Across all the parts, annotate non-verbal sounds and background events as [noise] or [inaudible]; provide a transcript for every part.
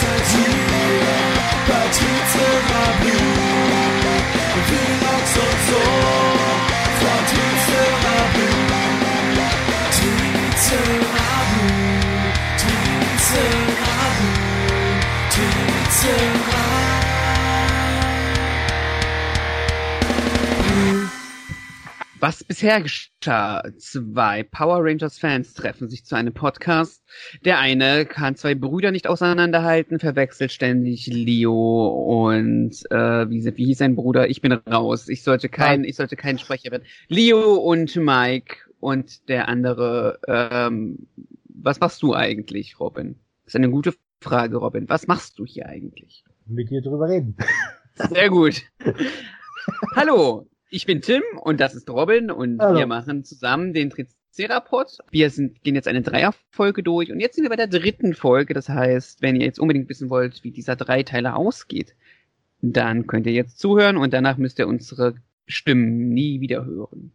seit Was bisher geschah? Zwei Power Rangers Fans treffen sich zu einem Podcast. Der eine kann zwei Brüder nicht auseinanderhalten, verwechselt ständig Leo und äh, wie, wie hieß sein Bruder? Ich bin raus. Ich sollte kein, ich sollte kein Sprecher werden. Leo und Mike und der andere. Ähm, was machst du eigentlich, Robin? Das ist eine gute Frage, Robin. Was machst du hier eigentlich? Mit dir drüber reden. Sehr gut. [laughs] Hallo, ich bin Tim und das ist Robin und Hallo. wir machen zusammen den Tricerapod. Wir sind, gehen jetzt eine Dreierfolge durch und jetzt sind wir bei der dritten Folge. Das heißt, wenn ihr jetzt unbedingt wissen wollt, wie dieser Dreiteiler ausgeht, dann könnt ihr jetzt zuhören und danach müsst ihr unsere Stimmen nie wieder hören.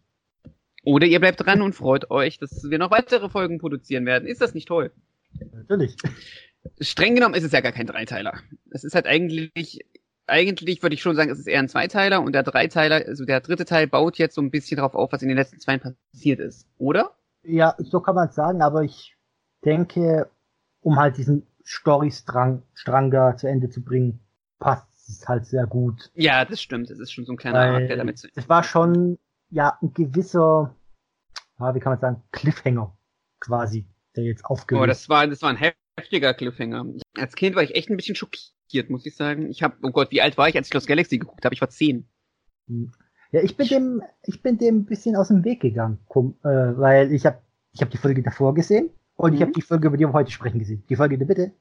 Oder ihr bleibt dran und freut euch, dass wir noch weitere Folgen produzieren werden. Ist das nicht toll? Natürlich. Streng genommen ist es ja gar kein Dreiteiler. Es ist halt eigentlich, eigentlich würde ich schon sagen, es ist eher ein Zweiteiler und der Dreiteiler, also der dritte Teil baut jetzt so ein bisschen drauf auf, was in den letzten zwei passiert ist, oder? Ja, so kann man es sagen, aber ich denke, um halt diesen Storystrang Strang da zu Ende zu bringen, passt es halt sehr gut. Ja, das stimmt. Es ist schon so ein kleiner Arc, der Weil damit zu es war schon ja ein gewisser, ja, wie kann man sagen, Cliffhanger quasi, der jetzt aufgelöst Oh, das war, das war ein heftiger Cliffhanger. Als Kind war ich echt ein bisschen schockiert, muss ich sagen. Ich habe, oh Gott, wie alt war ich, als ich Lost Galaxy geguckt habe? Ich war zehn. Ja, ich bin dem, ich bin dem ein bisschen aus dem Weg gegangen, äh, weil ich habe, ich habe die Folge davor gesehen und ich Mhm. habe die Folge, über die wir heute sprechen, gesehen. Die Folge Bitte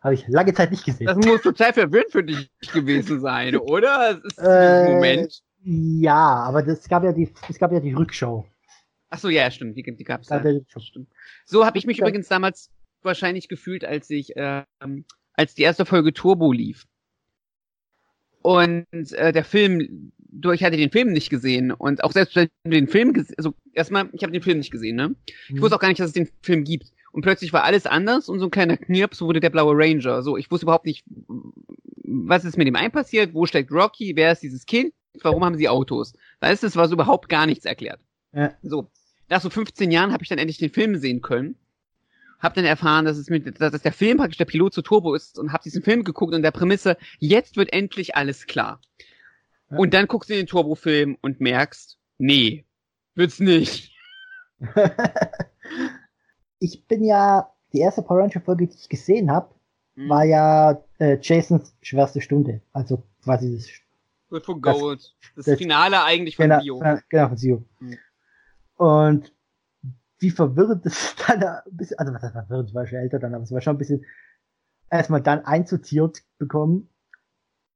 habe ich lange Zeit nicht gesehen. Das muss total verwirrend für dich gewesen sein, [laughs] oder? Äh, Moment. Ja, aber das gab ja die, es gab ja die Rückschau. Ach so, ja, stimmt. Die, die gab's Ja, ja. Stimmt. So habe ich mich übrigens damals wahrscheinlich gefühlt, als ich, ähm, als die erste Folge Turbo lief. Und äh, der Film, du, ich hatte den Film nicht gesehen und auch selbst wenn du den Film gesehen, also erstmal, ich habe den Film nicht gesehen, ne? Ich wusste auch gar nicht, dass es den Film gibt. Und plötzlich war alles anders und so ein kleiner Knirps wurde der blaue Ranger. So, ich wusste überhaupt nicht, was ist mit dem einen passiert, wo steckt Rocky, wer ist dieses Kind, warum haben sie Autos? Weißt du, es war so überhaupt gar nichts erklärt. Ja. So, nach so 15 Jahren habe ich dann endlich den Film sehen können. Hab dann erfahren, dass es mit, dass der Film praktisch der Pilot zu Turbo ist und hab diesen Film geguckt und der Prämisse, jetzt wird endlich alles klar. Ja. Und dann guckst du den Turbo-Film und merkst, nee, wird's nicht. [laughs] ich bin ja, die erste Power Ranger Folge, die ich gesehen habe, Hm. war ja äh, Jasons schwerste Stunde. Also quasi das von Das- Gold. Das, das- Finale eigentlich von genau, genau von Zio. Hm. Und wie verwirrend das [laughs] dann ein bisschen, also was heißt verwirrend, ich war schon älter dann, aber es war schon ein bisschen erstmal dann einsortiert bekommen,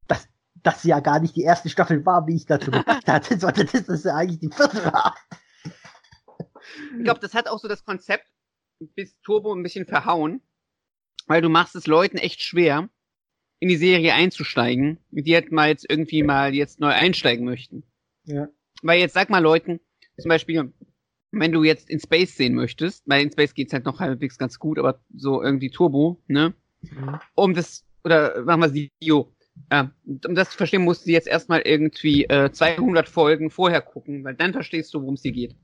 dass das ja gar nicht die erste Staffel war, wie ich dazu gedacht [laughs] hatte, sondern dass das ja eigentlich die vierte war. Ich glaube, das hat auch so das Konzept bis Turbo ein bisschen verhauen, weil du machst es Leuten echt schwer, in die Serie einzusteigen, die halt mal jetzt irgendwie mal jetzt neu einsteigen möchten. Ja. Weil jetzt sag mal Leuten, zum Beispiel, wenn du jetzt in Space sehen möchtest, weil in Space geht's halt noch halbwegs ganz gut, aber so irgendwie Turbo, ne? Um das, oder machen wir Sio, äh, um das zu verstehen, musst du jetzt erstmal irgendwie äh, 200 Folgen vorher gucken, weil dann verstehst du, worum es hier geht.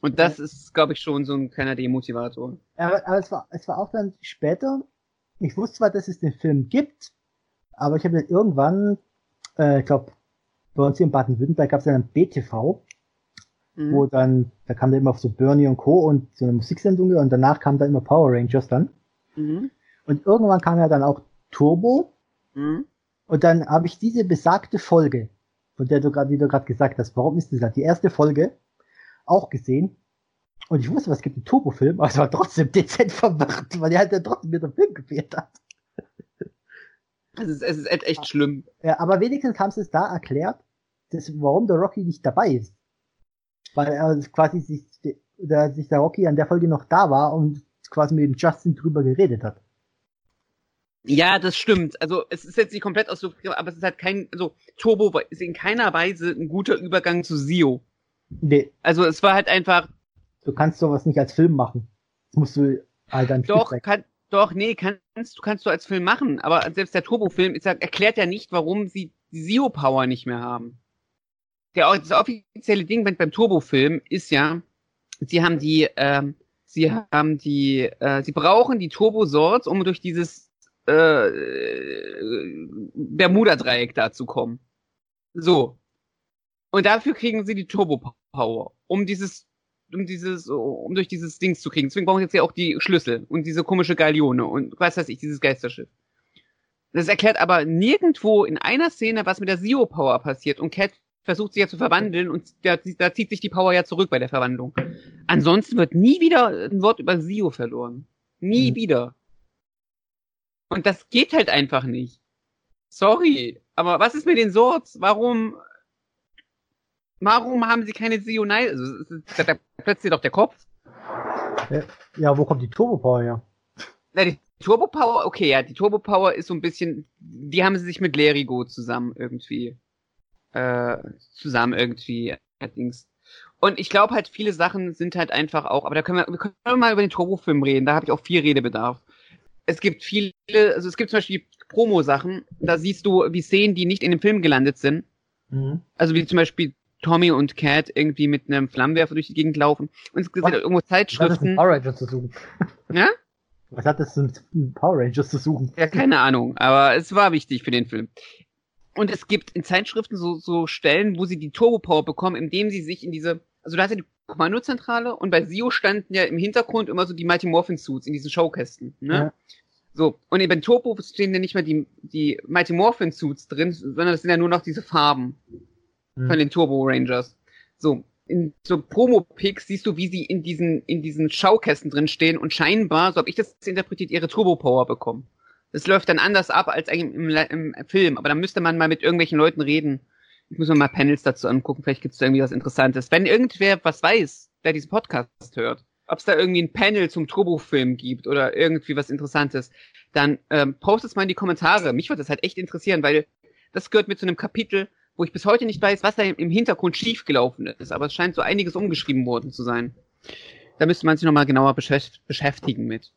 Und das ist, glaube ich, schon so ein kleiner Demotivator. Aber, aber es, war, es war auch dann später, ich wusste zwar, dass es den Film gibt, aber ich habe dann irgendwann, äh, ich glaube, bei uns hier in Baden-Württemberg gab es dann ein BTV, Mhm. wo dann, da kam dann immer so Bernie und Co. und so eine Musiksendung und danach kam dann immer Power Rangers dann. Mhm. Und irgendwann kam ja dann auch Turbo Mhm. und dann habe ich diese besagte Folge, von der du gerade, wie du gerade gesagt hast, warum ist das die erste Folge, auch gesehen. Und ich wusste, was gibt einen Turbo-Film, aber es war trotzdem dezent verwirrt, weil die halt dann trotzdem mit dem Film gefehlt hat. Es ist, es ist echt, echt schlimm. Ja, aber wenigstens haben sie es da erklärt, dass, warum der Rocky nicht dabei ist. Weil er quasi sich, der, sich der Rocky an der Folge noch da war und quasi mit dem Justin drüber geredet hat. Ja, das stimmt. Also es ist jetzt nicht komplett aus, aber es ist halt kein, also Turbo ist in keiner Weise ein guter Übergang zu Sio. Nee, Also es war halt einfach, du kannst sowas nicht als Film machen. Das musst du halt ein doch, kann, Doch, nee, kannst du kannst du als Film machen, aber selbst der Turbo-Film ist ja, erklärt ja nicht, warum sie die Zero Power nicht mehr haben. Der, das offizielle Ding beim, Turbo-Film ist ja, sie haben die, ähm, sie haben die, äh, sie brauchen die Turbo-Swords, um durch dieses äh, Bermuda-Dreieck da zu kommen. So. Und dafür kriegen sie die Turbo-Power, um dieses um dieses, um durch dieses Dings zu kriegen. Deswegen brauchen sie jetzt ja auch die Schlüssel und diese komische Galeone und was weiß ich, dieses Geisterschiff. Das erklärt aber nirgendwo in einer Szene, was mit der Zero Power passiert. Und Cat versucht sie ja zu verwandeln und da, da zieht sich die Power ja zurück bei der Verwandlung. Ansonsten wird nie wieder ein Wort über Zio verloren. Nie Mhm. wieder. Und das geht halt einfach nicht. Sorry, aber was ist mit den Swords? Warum, warum haben sie keine Night? Also, da, da plötzlich doch der Kopf. Ja, wo kommt die Turbo Power her? Na, die Turbo Power, okay, ja, die Turbo Power ist so ein bisschen, die haben sie sich mit Lerigo zusammen irgendwie, äh, zusammen irgendwie, allerdings. Und ich glaube halt, viele Sachen sind halt einfach auch, aber da können wir, wir können mal über den Turbo-Film reden, da habe ich auch viel Redebedarf. Es gibt viele, also es gibt zum Beispiel Promo-Sachen, da siehst du, wie Szenen, die nicht in dem Film gelandet sind, Mhm. also wie zum Beispiel Tommy und Cat irgendwie mit einem Flammenwerfer durch die Gegend laufen. Und es sind Was? irgendwo Was hat das mit Zeitschriften. Power Rangers zu suchen? [laughs] Ja? Was hat das mit Power Rangers zu suchen? Ja, keine Ahnung, aber es war wichtig für den Film. Und es gibt in Zeitschriften so, so Stellen, wo sie die Turbo Power bekommen, indem sie sich in diese, also da hast du die Kommandozentrale und bei Sio standen ja im Hintergrund immer so die Mighty Morphin Suits in diesen Showkästen, ne? Ja. So, und bei Turbo stehen ja nicht mal die, die Mighty Morphin Suits drin, sondern es sind ja nur noch diese Farben Mhm. von den Turbo Rangers. So, in so Promo-Pics siehst du, wie sie in diesen, in diesen Schaukästen drin stehen und scheinbar, so habe ich das interpretiert, ihre Turbo-Power bekommen. Das läuft dann anders ab als im, im, Film, aber da müsste man mal mit irgendwelchen Leuten reden. Ich muss mir mal Panels dazu angucken, vielleicht gibt es irgendwie was Interessantes. Wenn irgendwer was weiß, der diesen Podcast hört, ob es da irgendwie ein Panel zum Turbo-Film gibt oder irgendwie was Interessantes, dann ähm, postet es mal in die Kommentare. Mich würde das halt echt interessieren, weil das gehört mit zu einem Kapitel, wo ich bis heute nicht weiß, was da im- Hintergrund schiefgelaufen ist. Aber es scheint so einiges umgeschrieben worden zu sein. Da müsste man sich nochmal genauer beschäft beschäftigen mit.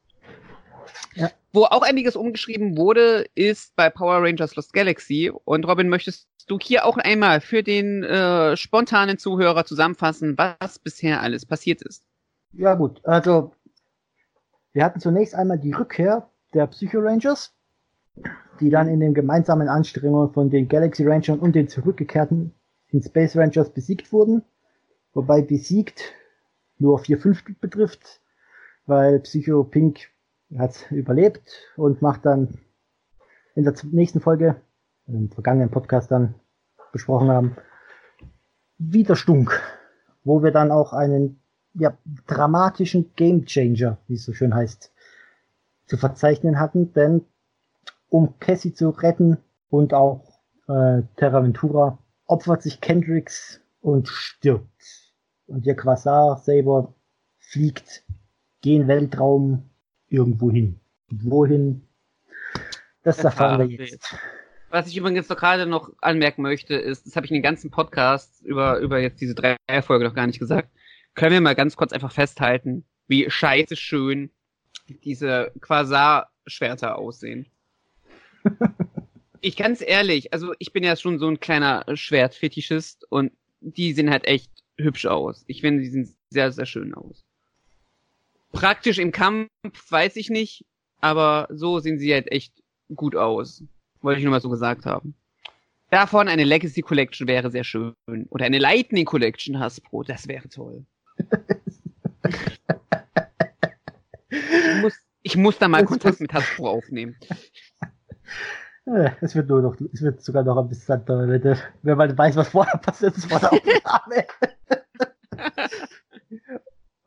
Ja. Wo auch einiges umgeschrieben wurde, ist bei Power Rangers Lost Galaxy. Und Robin, möchtest du hier auch einmal für den äh, spontanen Zuhörer zusammenfassen, was bisher alles passiert ist? Ja gut, also wir hatten zunächst einmal die Rückkehr der Psycho Rangers, die dann in den gemeinsamen Anstrengungen von den Galaxy Rangers und den zurückgekehrten in Space Rangers besiegt wurden. Wobei besiegt nur vier Fünftel betrifft, weil Psycho Pink hat überlebt und macht dann in der nächsten Folge, im vergangenen Podcast dann besprochen haben, wieder Stunk, wo wir dann auch einen ja, dramatischen Gamechanger, wie es so schön heißt, zu verzeichnen hatten, denn um Cassie zu retten und auch äh, Terra Ventura opfert sich Kendricks und stirbt. Und ihr Quasar Saber fliegt gen Weltraum irgendwo hin. Wohin? Das Das erfahren wir wir jetzt. Was ich übrigens noch gerade noch anmerken möchte, ist, das habe ich in den ganzen Podcasts über, über jetzt diese drei Folge noch gar nicht gesagt. Können wir mal ganz kurz einfach festhalten, wie scheiße schön diese Quasar-Schwerter aussehen. [laughs] ich ganz ehrlich, also ich bin ja schon so ein kleiner Schwertfetischist und die sehen halt echt hübsch aus. Ich finde, die sehen sehr, sehr schön aus. Praktisch im Kampf weiß ich nicht, aber so sehen sie halt echt gut aus. Wollte ich nur mal so gesagt haben. Davon eine Legacy Collection wäre sehr schön. Oder eine Lightning Collection Hasbro, das wäre toll. ich, muss, ich muss da mal Das Kontakt mit Hasbro aufnehmen. Es wird nur noch, es wird sogar noch ein bisschen, wenn man weiß, was vorher passiert ist vor der Aufnahme.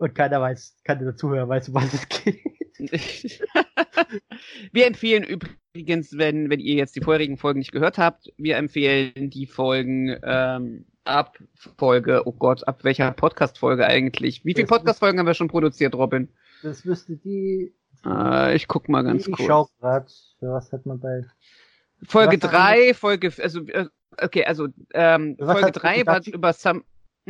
Und keiner weiß, keiner der Zuhörer weiß, um was es geht. [laughs] wir empfehlen übrigens, wenn, wenn ihr jetzt die vorherigen Folgen nicht gehört habt, wir empfehlen die Folgen ähm, ab Folge, oh Gott, ab welcher Podcast-Folge eigentlich? Wie viele Podcast-Folgen haben wir schon produziert, Robin? Das wüsste die, Äh, ich guck mal ganz ich kurz. schau grad, für was hat man bei, Folge Was 3, Folge, also, äh, okay, also, ähm, Folge hat 3 war über Sam,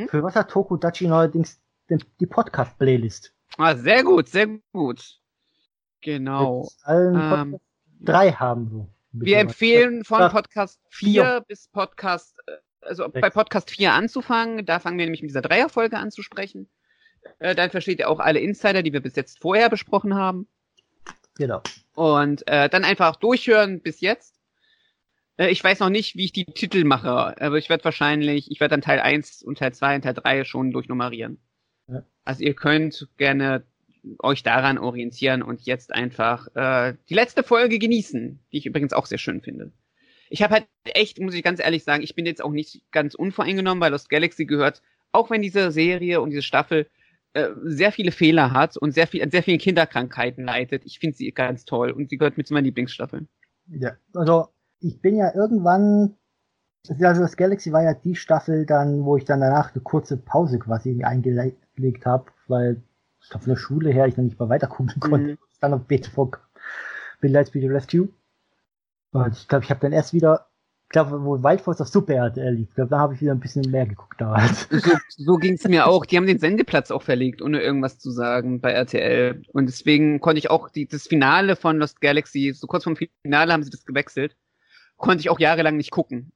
für was hat Tokudachi neuerdings den, die Podcast-Playlist? ah, sehr gut, sehr gut. Genau. Ähm. Drei haben wir. Wir empfehlen von Podcast vier. 4 bis Podcast, äh, also Sechs. bei Podcast 4 anzufangen. Da fangen wir nämlich mit dieser Dreierfolge an zu sprechen. Äh, dann versteht ihr auch alle Insider, die wir bis jetzt vorher besprochen haben. Genau. Und äh, dann einfach durchhören bis jetzt. Äh, ich weiß noch nicht, wie ich die Titel mache, aber ich werde wahrscheinlich, ich werde dann Teil 1 und Teil 2 und Teil 3 schon durchnummerieren. Also ihr könnt gerne euch daran orientieren und jetzt einfach äh, die letzte Folge genießen, die ich übrigens auch sehr schön finde. Ich habe halt echt, muss ich ganz ehrlich sagen, ich bin jetzt auch nicht ganz unvoreingenommen, weil Lost Galaxy gehört, auch wenn diese Serie und diese Staffel äh, sehr viele Fehler hat und sehr viel an sehr vielen Kinderkrankheiten leidet. Ich finde sie ganz toll und sie gehört mit zu meinen Lieblingsstaffeln. Ja. Also, ich bin ja irgendwann, also das Galaxy war ja die Staffel dann, wo ich dann danach eine kurze Pause quasi eingelegt habe, weil ich glaub, von der Schule her ich dann nicht mehr weiter gucken [laughs] konnte. Mhm. Dann auf BTV Billlights Video Rescue. Und ich glaube, ich habe dann erst wieder, ich glaube, wo Wild Force auf Super RTL lief, ich glaube, da habe ich wieder ein bisschen mehr geguckt damals. So, so [laughs] ging es mir auch. Die haben den Sendeplatz auch verlegt, ohne irgendwas zu sagen bei RTL. Und deswegen konnte ich auch die, das Finale von Lost Galaxy, so kurz vorm Finale haben sie das gewechselt, konnte ich auch jahrelang nicht gucken.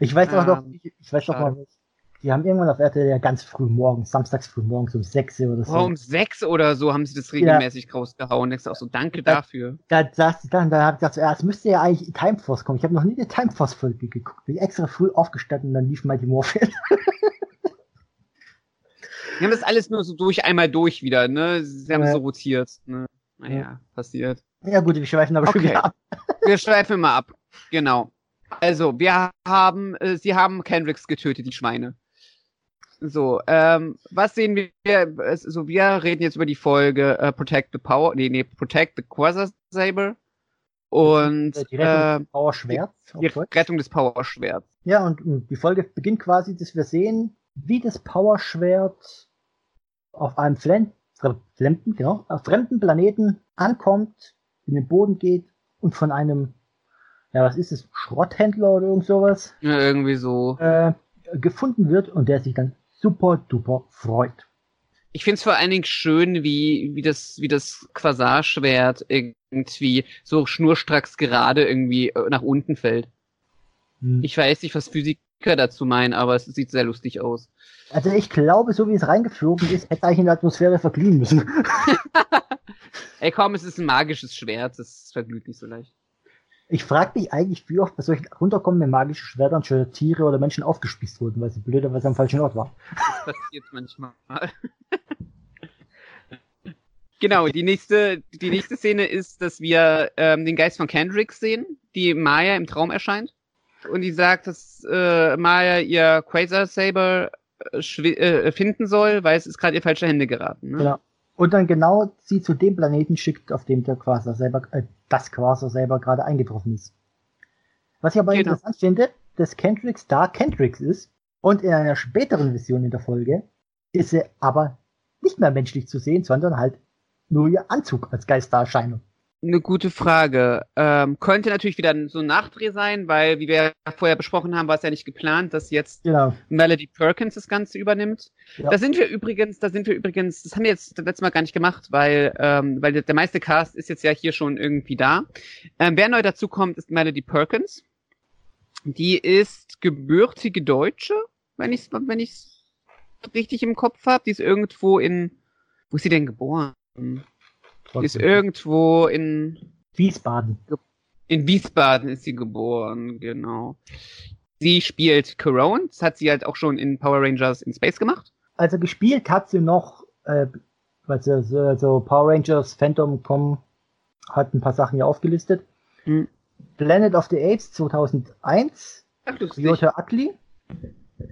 Ich weiß auch noch, Ähm, ich, ich weiß noch mal, die haben irgendwann auf RTL ja ganz früh morgens, samstags früh morgens um 6 Uhr oder so. Oh, um sechs oder so haben sie das regelmäßig rausgehauen. Denkst du auch so, danke Ja. dafür. da saß ich dann, da habe ich gedacht, ja, es müsste ja eigentlich Timeforce kommen. Ich habe noch nie eine Timeforce-Folge geguckt. Bin extra früh aufgestanden und dann lief Mighty Morphin. Die haben das alles nur so durch, einmal durch wieder, ne? Sie haben Ja. so rotiert, ne? Naja, passiert. ja gut, wir schweifen aber schon Okay. wieder ab. [laughs] Wir schweifen mal ab. Genau. Also, wir haben, äh, sie haben Kendricks getötet, die Schweine. So, ähm, was sehen wir? So, wir reden jetzt über die Folge äh, Protect the Power, nee, nee, Protect the Quasar Saber und Die Rettung äh, des Power Schwerts. die Deutsch. Rettung des Power Schwerts. Ja, und, und die Folge beginnt quasi, dass wir sehen, wie das Power Schwert auf einem fremden, fremden, genau, auf fremden Planeten ankommt, in den Boden geht und von einem, ja, was ist es, Schrotthändler oder irgend sowas, Ja, irgendwie so. äh, gefunden wird und der sich dann super duper freut. Ich find's vor allen Dingen schön, wie, wie das, wie das Quasarschwert irgendwie so schnurstracks gerade irgendwie äh, nach unten fällt. Hm. Ich weiß nicht, was Physiker dazu meinen, aber es sieht sehr lustig aus. Also ich glaube, so wie es reingeflogen ist, hätte eigentlich in der Atmosphäre verglühen müssen. [laughs] Ey, komm, es ist ein magisches Schwert, das verglüht nicht so leicht. Ich frage mich eigentlich, wie oft bei solchen runterkommenden magischen Schwertern schon Tiere oder Menschen aufgespießt wurden, weil sie blöderweise am falschen Ort waren. Das passiert manchmal. genau, die nächste, die nächste Szene ist, dass wir ähm, den Geist von Kendrick sehen, die Maya im Traum erscheint. Und die sagt, dass äh, Maya ihr Quasar Saber äh, äh, finden soll, weil es ist gerade in falsche Hände geraten. Ne? Genau. Und dann genau sie zu dem Planeten schickt, auf dem der Quasar selber, äh, das Quasar selber gerade eingetroffen ist. Was ich aber Genau. interessant finde, dass Kendricks da Kendricks ist und in einer späteren Version in der Folge ist sie aber nicht mehr menschlich zu sehen, sondern halt nur ihr Anzug als Geistererscheinung. Eine gute Frage. Ähm, könnte natürlich wieder so ein Nachdreh sein, weil, wie wir ja vorher besprochen haben, war es ja nicht geplant, dass jetzt Genau. Melody Perkins das Ganze übernimmt. Ja. Da sind wir übrigens, da sind wir übrigens, das haben wir jetzt das letzte Mal gar nicht gemacht, weil, ähm, weil der, meiste Cast ist jetzt ja hier schon irgendwie da. Ähm, wer neu dazu kommt, ist Melody Perkins. Die ist gebürtige Deutsche, wenn ich wenn ich's richtig im Kopf habe. Die ist irgendwo in, wo ist sie denn geboren? Die ist irgendwo in Wiesbaden. in Wiesbaden ist sie geboren, genau. Sie spielt Corone, das hat sie halt auch schon in Power Rangers in Space gemacht. Also gespielt hat sie noch, äh, weil sie so, so Power Rangers Phantom.com hat ein paar Sachen hier aufgelistet. Hm. Planet of the Apes 2001, Ach. Ryota Ugly.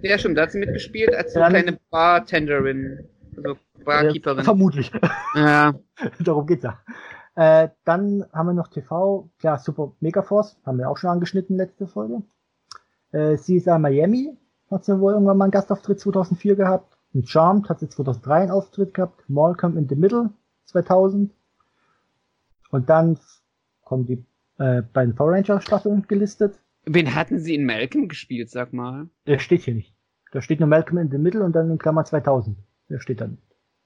Ja, stimmt, da hat sie mitgespielt als so Dann- kleine Bartenderin, also Barkeeperin. vermutlich. Ja, [laughs] Darum geht's ja. Äh, dann haben wir noch TV, klar, Super Megaforce, haben wir auch schon angeschnitten letzte Folge. Äh, CSI Miami hat sie wohl irgendwann mal einen Gastauftritt 2004 gehabt. Und Charmed hat sie 2003 einen Auftritt gehabt. Malcolm in the Middle 2000. Und dann kommen die äh, beiden Power Ranger Staffeln gelistet. wen hatten sie in Malcolm gespielt, sag mal? Der steht hier nicht. Da steht nur Malcolm in the Middle und dann in Klammer 2000. Der steht dann.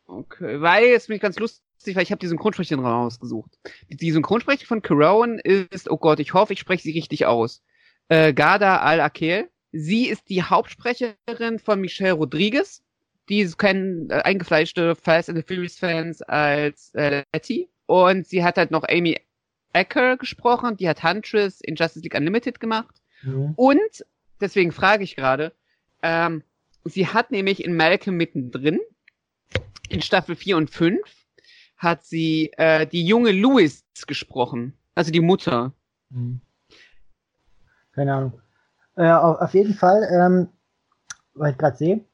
Okay, weil jetzt bin ich ganz lustig, weil ich habe die Synchronsprecherin rausgesucht. Die, die Synchronsprecherin von Caron ist, oh Gott, ich hoffe, ich spreche sie richtig aus. Äh, Garda Al-Akel. Sie ist die Hauptsprecherin von Michelle Rodriguez. Die kennen äh, eingefleischte Fast and the Furious Fans als äh, Letty. Und sie hat halt noch Amy Acker gesprochen, die hat Huntress in Justice League Unlimited gemacht. Mhm. Und, deswegen frage ich gerade, ähm, sie hat nämlich in Malcolm mittendrin, in Staffel 4 und 5, hat sie äh, die junge Louis gesprochen. Also die Mutter. Mhm. Keine Ahnung. Äh, auf, auf jeden Fall, ähm, weil ich gerade sehe,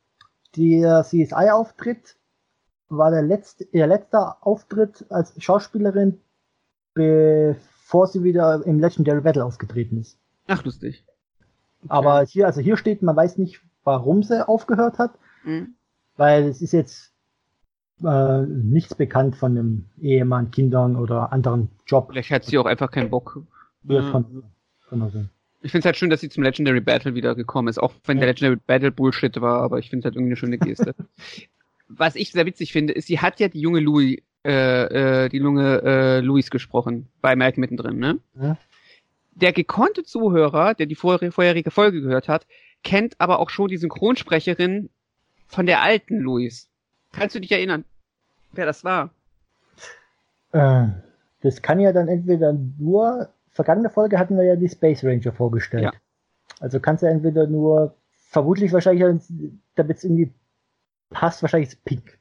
der CSI-Auftritt war der letzte, ihr letzter Auftritt als Schauspielerin, bevor sie wieder im Legendary Battle aufgetreten ist. Ach, lustig. Aber hier, also hier steht, man weiß nicht, warum sie aufgehört hat, Mhm. weil es ist jetzt äh, nichts bekannt von einem Ehemann, Kindern oder anderen Job. Vielleicht hat sie auch einfach keinen Bock. Ja, Ja. Kann auch sein. Ich finde es halt schön, dass sie zum Legendary Battle wieder gekommen ist, auch wenn der Legendary Battle Bullshit war, aber ich finde es halt irgendwie eine schöne Geste. [laughs] Was ich sehr witzig finde, ist, sie hat ja die junge Louis, äh, äh, die junge äh, Louis gesprochen bei Malcolm mittendrin, ne? Ja. Der gekonnte Zuhörer, der die vor vorherige Folge gehört hat, kennt aber auch schon die Synchronsprecherin von der alten Louis. Kannst du dich erinnern, wer das war? Äh, das kann ja dann entweder nur, vergangene Folge hatten wir ja die Space Ranger vorgestellt. Ja. Also kannst du entweder nur, vermutlich wahrscheinlich, damit es irgendwie passt, wahrscheinlich ist Pink.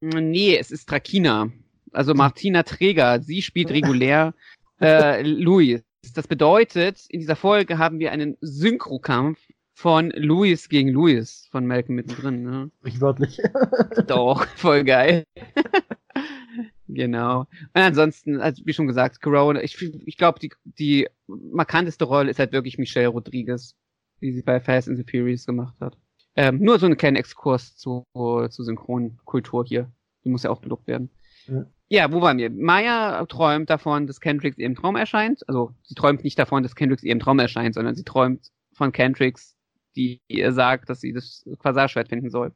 Nee, es ist Trakina. Also Martina Träger. Sie spielt regulär [laughs] äh, Louis. Das bedeutet, in dieser Folge haben wir einen Synchrokampf von Louis gegen Louis von Malcolm mittendrin. Ne? Sprichwörtlich. [laughs] Doch, voll geil. [laughs] genau. Und ansonsten, also wie schon gesagt, Corona, ich, ich glaube, die, die markanteste Rolle ist halt wirklich Michelle Rodriguez, die sie bei Fast and the Furious gemacht hat. Ähm, nur so einen kleinen Exkurs zu, zu Synchronkultur hier. Die muss ja auch gelobt werden. Ja. Ja, wo waren wir? Maya träumt davon, dass Kendricks ihr im Traum erscheint. Also sie träumt nicht davon, dass Kendricks ihr im Traum erscheint, sondern sie träumt von Kendricks, die ihr sagt, dass sie das Quasarschwert finden soll.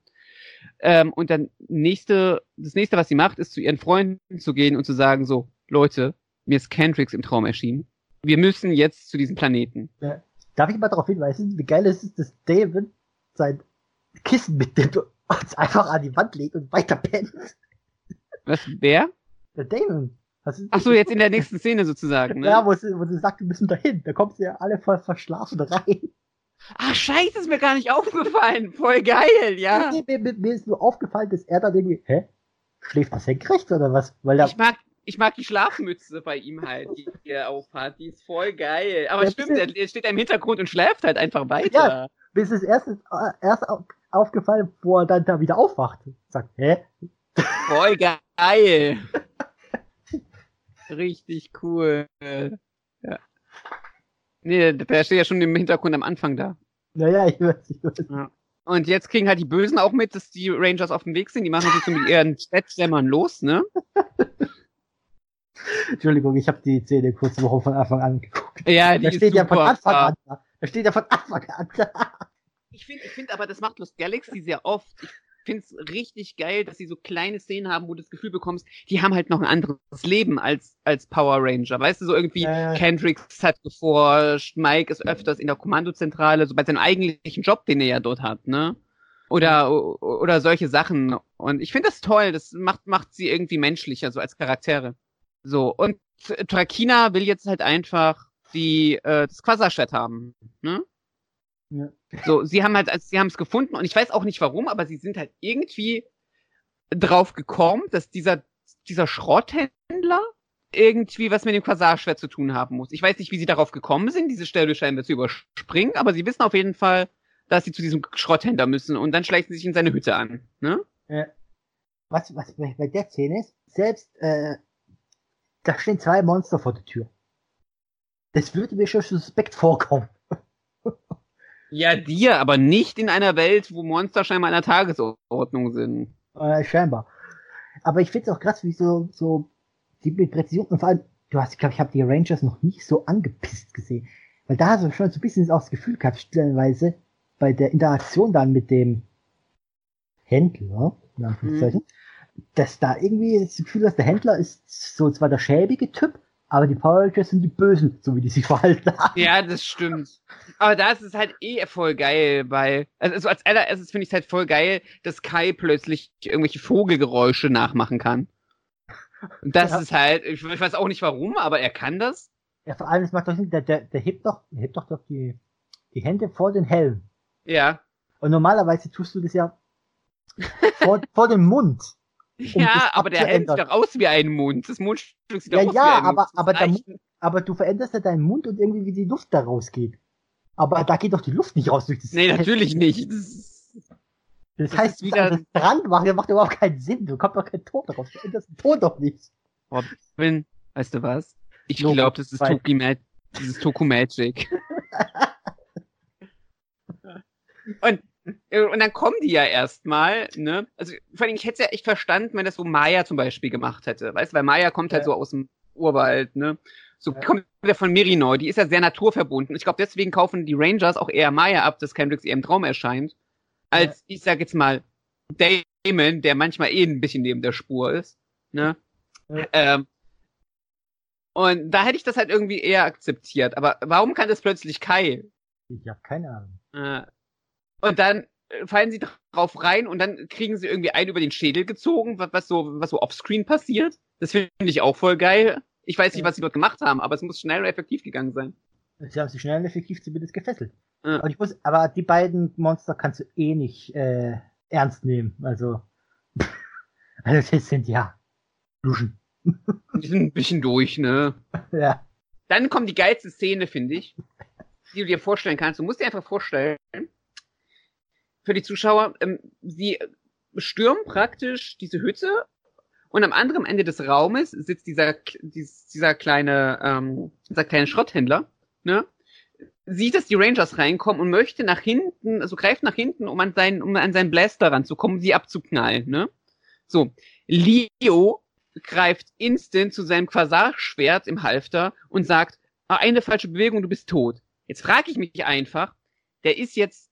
Ähm, und dann nächste, das nächste, was sie macht, ist zu ihren Freunden zu gehen und zu sagen, so, Leute, mir ist Kendricks im Traum erschienen. Wir müssen jetzt zu diesem Planeten. Darf ich mal darauf hinweisen, wie geil es ist, dass David sein Kissen mitnimmt und es einfach an die Wand legt und weiter pennt. Was, wer? Der Damon. Du- Ach so, jetzt in der nächsten Szene sozusagen, ne? Ja, wo sie, wo sie sagt, wir müssen dahin. Da kommt sie ja alle voll verschlafen rein. Ach, scheiße, ist mir gar nicht [laughs] aufgefallen. Voll geil, ja. Mir, mir, mir ist nur aufgefallen, dass er dann irgendwie, hä? Schläft das senkrecht oder was? Weil Ich mag, ich mag die Schlafmütze bei ihm halt, die er aufhat. Die ist voll geil. Aber Ja, stimmt, er, er steht da im Hintergrund und schläft halt einfach weiter. mir ist es erst, erst au- aufgefallen, wo er dann da wieder aufwacht. Sagt, hä? Voll geil. [laughs] Richtig cool. Ja. Nee, der steht ja schon im Hintergrund am Anfang da. Naja, ich weiß, ich weiß. Und jetzt kriegen halt die Bösen auch mit, dass die Rangers auf dem Weg sind. Die machen sich so mit ihren [laughs] Stetsämmern los, ne? Entschuldigung, ich habe die Szene kurz Woche von Anfang an geguckt. Ja, die Da ist steht ja von super. Anfang an da. Da steht ja von Anfang an da. Ich finde, ich find aber, das macht Lost Galaxy sehr oft. Ich finde es richtig geil, dass sie so kleine Szenen haben, wo du das Gefühl bekommst, die haben halt noch ein anderes Leben als, als Power Ranger. Weißt du, so irgendwie ja. Kendricks hat geforscht, Mike ist öfters in der Kommandozentrale, so bei seinem eigentlichen Job, den er ja dort hat, ne? Oder, oder solche Sachen. Und ich finde das toll, das macht, macht sie irgendwie menschlicher, so als Charaktere. So, und Trakina will jetzt halt einfach die, äh, das Quasarschwert haben, ne? Ja. So, sie haben halt, also sie haben es gefunden und ich weiß auch nicht warum, aber sie sind halt irgendwie drauf gekommen, dass dieser, dieser Schrotthändler irgendwie was mit dem Quasarschwert zu tun haben muss. Ich weiß nicht, wie sie darauf gekommen sind, diese Stelle scheinbar zu überspringen, aber sie wissen auf jeden Fall, dass sie zu diesem Schrotthändler müssen und dann schleichen sie sich in seine Hütte an, ne? Äh, was, was bei bei der Szene ist, selbst, äh, da stehen zwei Monster vor der Tür. Das würde mir schon suspekt vorkommen. [laughs] Ja, dir, aber nicht in einer Welt, wo Monster scheinbar in der Tagesordnung sind. Äh, scheinbar. Aber ich finde es auch krass, wie so, so, die mit Präzision, und vor allem, du hast, ich glaube, ich habe die Rangers noch nicht so angepisst gesehen. Weil da hast du schon so ein bisschen auch das Gefühl gehabt, stellenweise, bei der Interaktion dann mit dem Händler, in Anführungszeichen, dass da irgendwie das Gefühl hast, der Händler ist so zwar der schäbige Typ, aber die Power Rangers sind die Bösen, so wie die sich verhalten haben. Ja, das stimmt. Aber da ist es halt eh voll geil, weil, also als allererstes finde ich es halt voll geil, dass Kai plötzlich irgendwelche Vogelgeräusche nachmachen kann. Und das Ja. ist halt, ich, ich weiß auch nicht warum, aber er kann das. Ja, vor allem, das macht doch Sinn, der, der, der hebt doch, der hebt doch, doch die, die Hände vor den Helm. Ja. Und normalerweise tust du das ja vor, vor dem Mund. Um ja, aber der sieht abzuändern. doch aus wie ein Mund. Das Mundstück sieht Ja, doch aus ja, wie ein aber- Mund. Aber der reicht. Aber du veränderst ja deinen Mund und irgendwie wie die Luft da rausgeht. Aber da geht doch die Luft nicht raus durch das Nee, natürlich nicht. Das Das, das heißt, wieder- das dran machen, das macht überhaupt keinen Sinn. Du kommst doch kein Ton daraus. Du änderst den Ton doch nicht. Robin, weißt du was? Ich Logo glaube, das ist Ma das ist Toku Magic. [laughs] und, und dann kommen die ja erstmal, ne? Also vor allem, ich hätte es ja echt verstanden, wenn das so Maya zum Beispiel gemacht hätte. Weißt du, weil Maya kommt halt Ja. so aus dem Urwald, ne? So Ja. kommt ja von Mirinoi, die ist ja sehr naturverbunden. Ich glaube, deswegen kaufen die Rangers auch eher Maya ab, dass Kendricks ihr im Traum erscheint, als, ich sag jetzt mal, Damon, der manchmal eh ein bisschen neben der Spur ist, ne? Ja. Ähm, und da hätte ich das halt irgendwie eher akzeptiert. Aber warum kann das plötzlich Kai? Ich habe keine Ahnung. Äh, und dann äh, fallen sie drauf rein und dann kriegen sie irgendwie einen über den Schädel gezogen, was, was so, was so offscreen passiert. Das finde ich auch voll geil. Ich weiß nicht, was sie dort gemacht haben, aber es muss schnell und effektiv gegangen sein. Sie haben sich schnell und effektiv zumindest gefesselt. Ja. Aber ich muss, aber die beiden Monster kannst du eh nicht äh, ernst nehmen. Also, [laughs] also das sind ja Luschen. Die sind ein bisschen durch, ne? Ja. Dann kommt die geilste Szene, finde ich, die du dir vorstellen kannst. Du musst dir einfach vorstellen, für die Zuschauer, ähm, sie stürmen praktisch diese Hütte und am anderen Ende des Raumes sitzt dieser, dies- dieser kleine, ähm, dieser kleine Schrotthändler, ne? Sieht, dass die Rangers reinkommen und möchte nach hinten, also greift nach hinten, um an seinen, um an seinen Blaster ranzukommen, sie abzuknallen, ne? So. Leo greift instant zu seinem Quasarschwert im Halfter und sagt, ah, eine falsche Bewegung, du bist tot. Jetzt frage ich mich einfach, der ist jetzt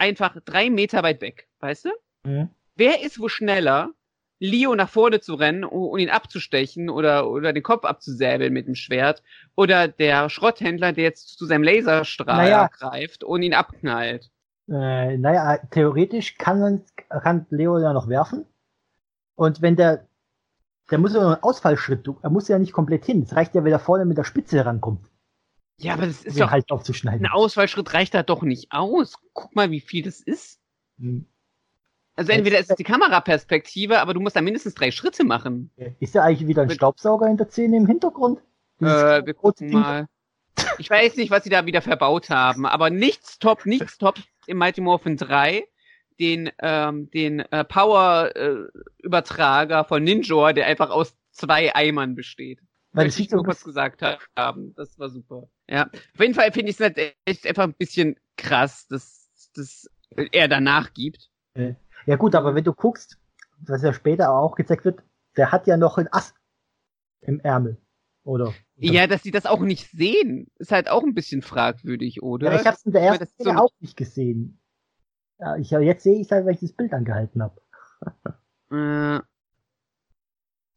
einfach drei Meter weit weg, weißt du? Mhm. Wer ist wo schneller, Leo nach vorne zu rennen um ihn abzustechen oder, oder den Kopf abzusäbeln mit dem Schwert oder der Schrotthändler, der jetzt zu seinem Laserstrahl Naja. greift und ihn abknallt? Äh, naja, theoretisch kann kann Leo ja noch werfen. Und wenn der, der muss ja noch einen Ausfallschritt, er muss ja nicht komplett hin. Es reicht ja, wenn er vorne mit der Spitze rankommt, Ja, aber das ist den doch, Hals aufzuschneiden. ein Ausfallschritt reicht da doch nicht aus. Guck mal, wie viel das ist. Mhm. Also entweder ist es die Kameraperspektive, aber du musst da mindestens drei Schritte machen. Ist da eigentlich wieder ein Staubsauger in der Szene im Hintergrund? Äh, wir gucken mal. Ich weiß nicht, was sie da wieder verbaut haben, aber nichts top, nichts top im Mighty Morphin 3 den, ähm, den äh, Power-Übertrager von Ninja, der einfach aus zwei Eimern besteht. Weil ich so kurz gesagt ha- haben. Das war super. Ja. Auf jeden Fall finde ich es halt echt einfach ein bisschen krass, dass, dass er danach gibt. Ja gut, aber wenn du guckst, was ja später auch gezeigt wird, der hat ja noch ein Ass im Ärmel. Oder? Ja, dass sie das auch nicht sehen, ist halt auch ein bisschen fragwürdig, oder? Ja, ich hab's in der ersten Szene so- auch nicht gesehen. Ja, ich, jetzt sehe ich halt, weil ich das Bild angehalten habe.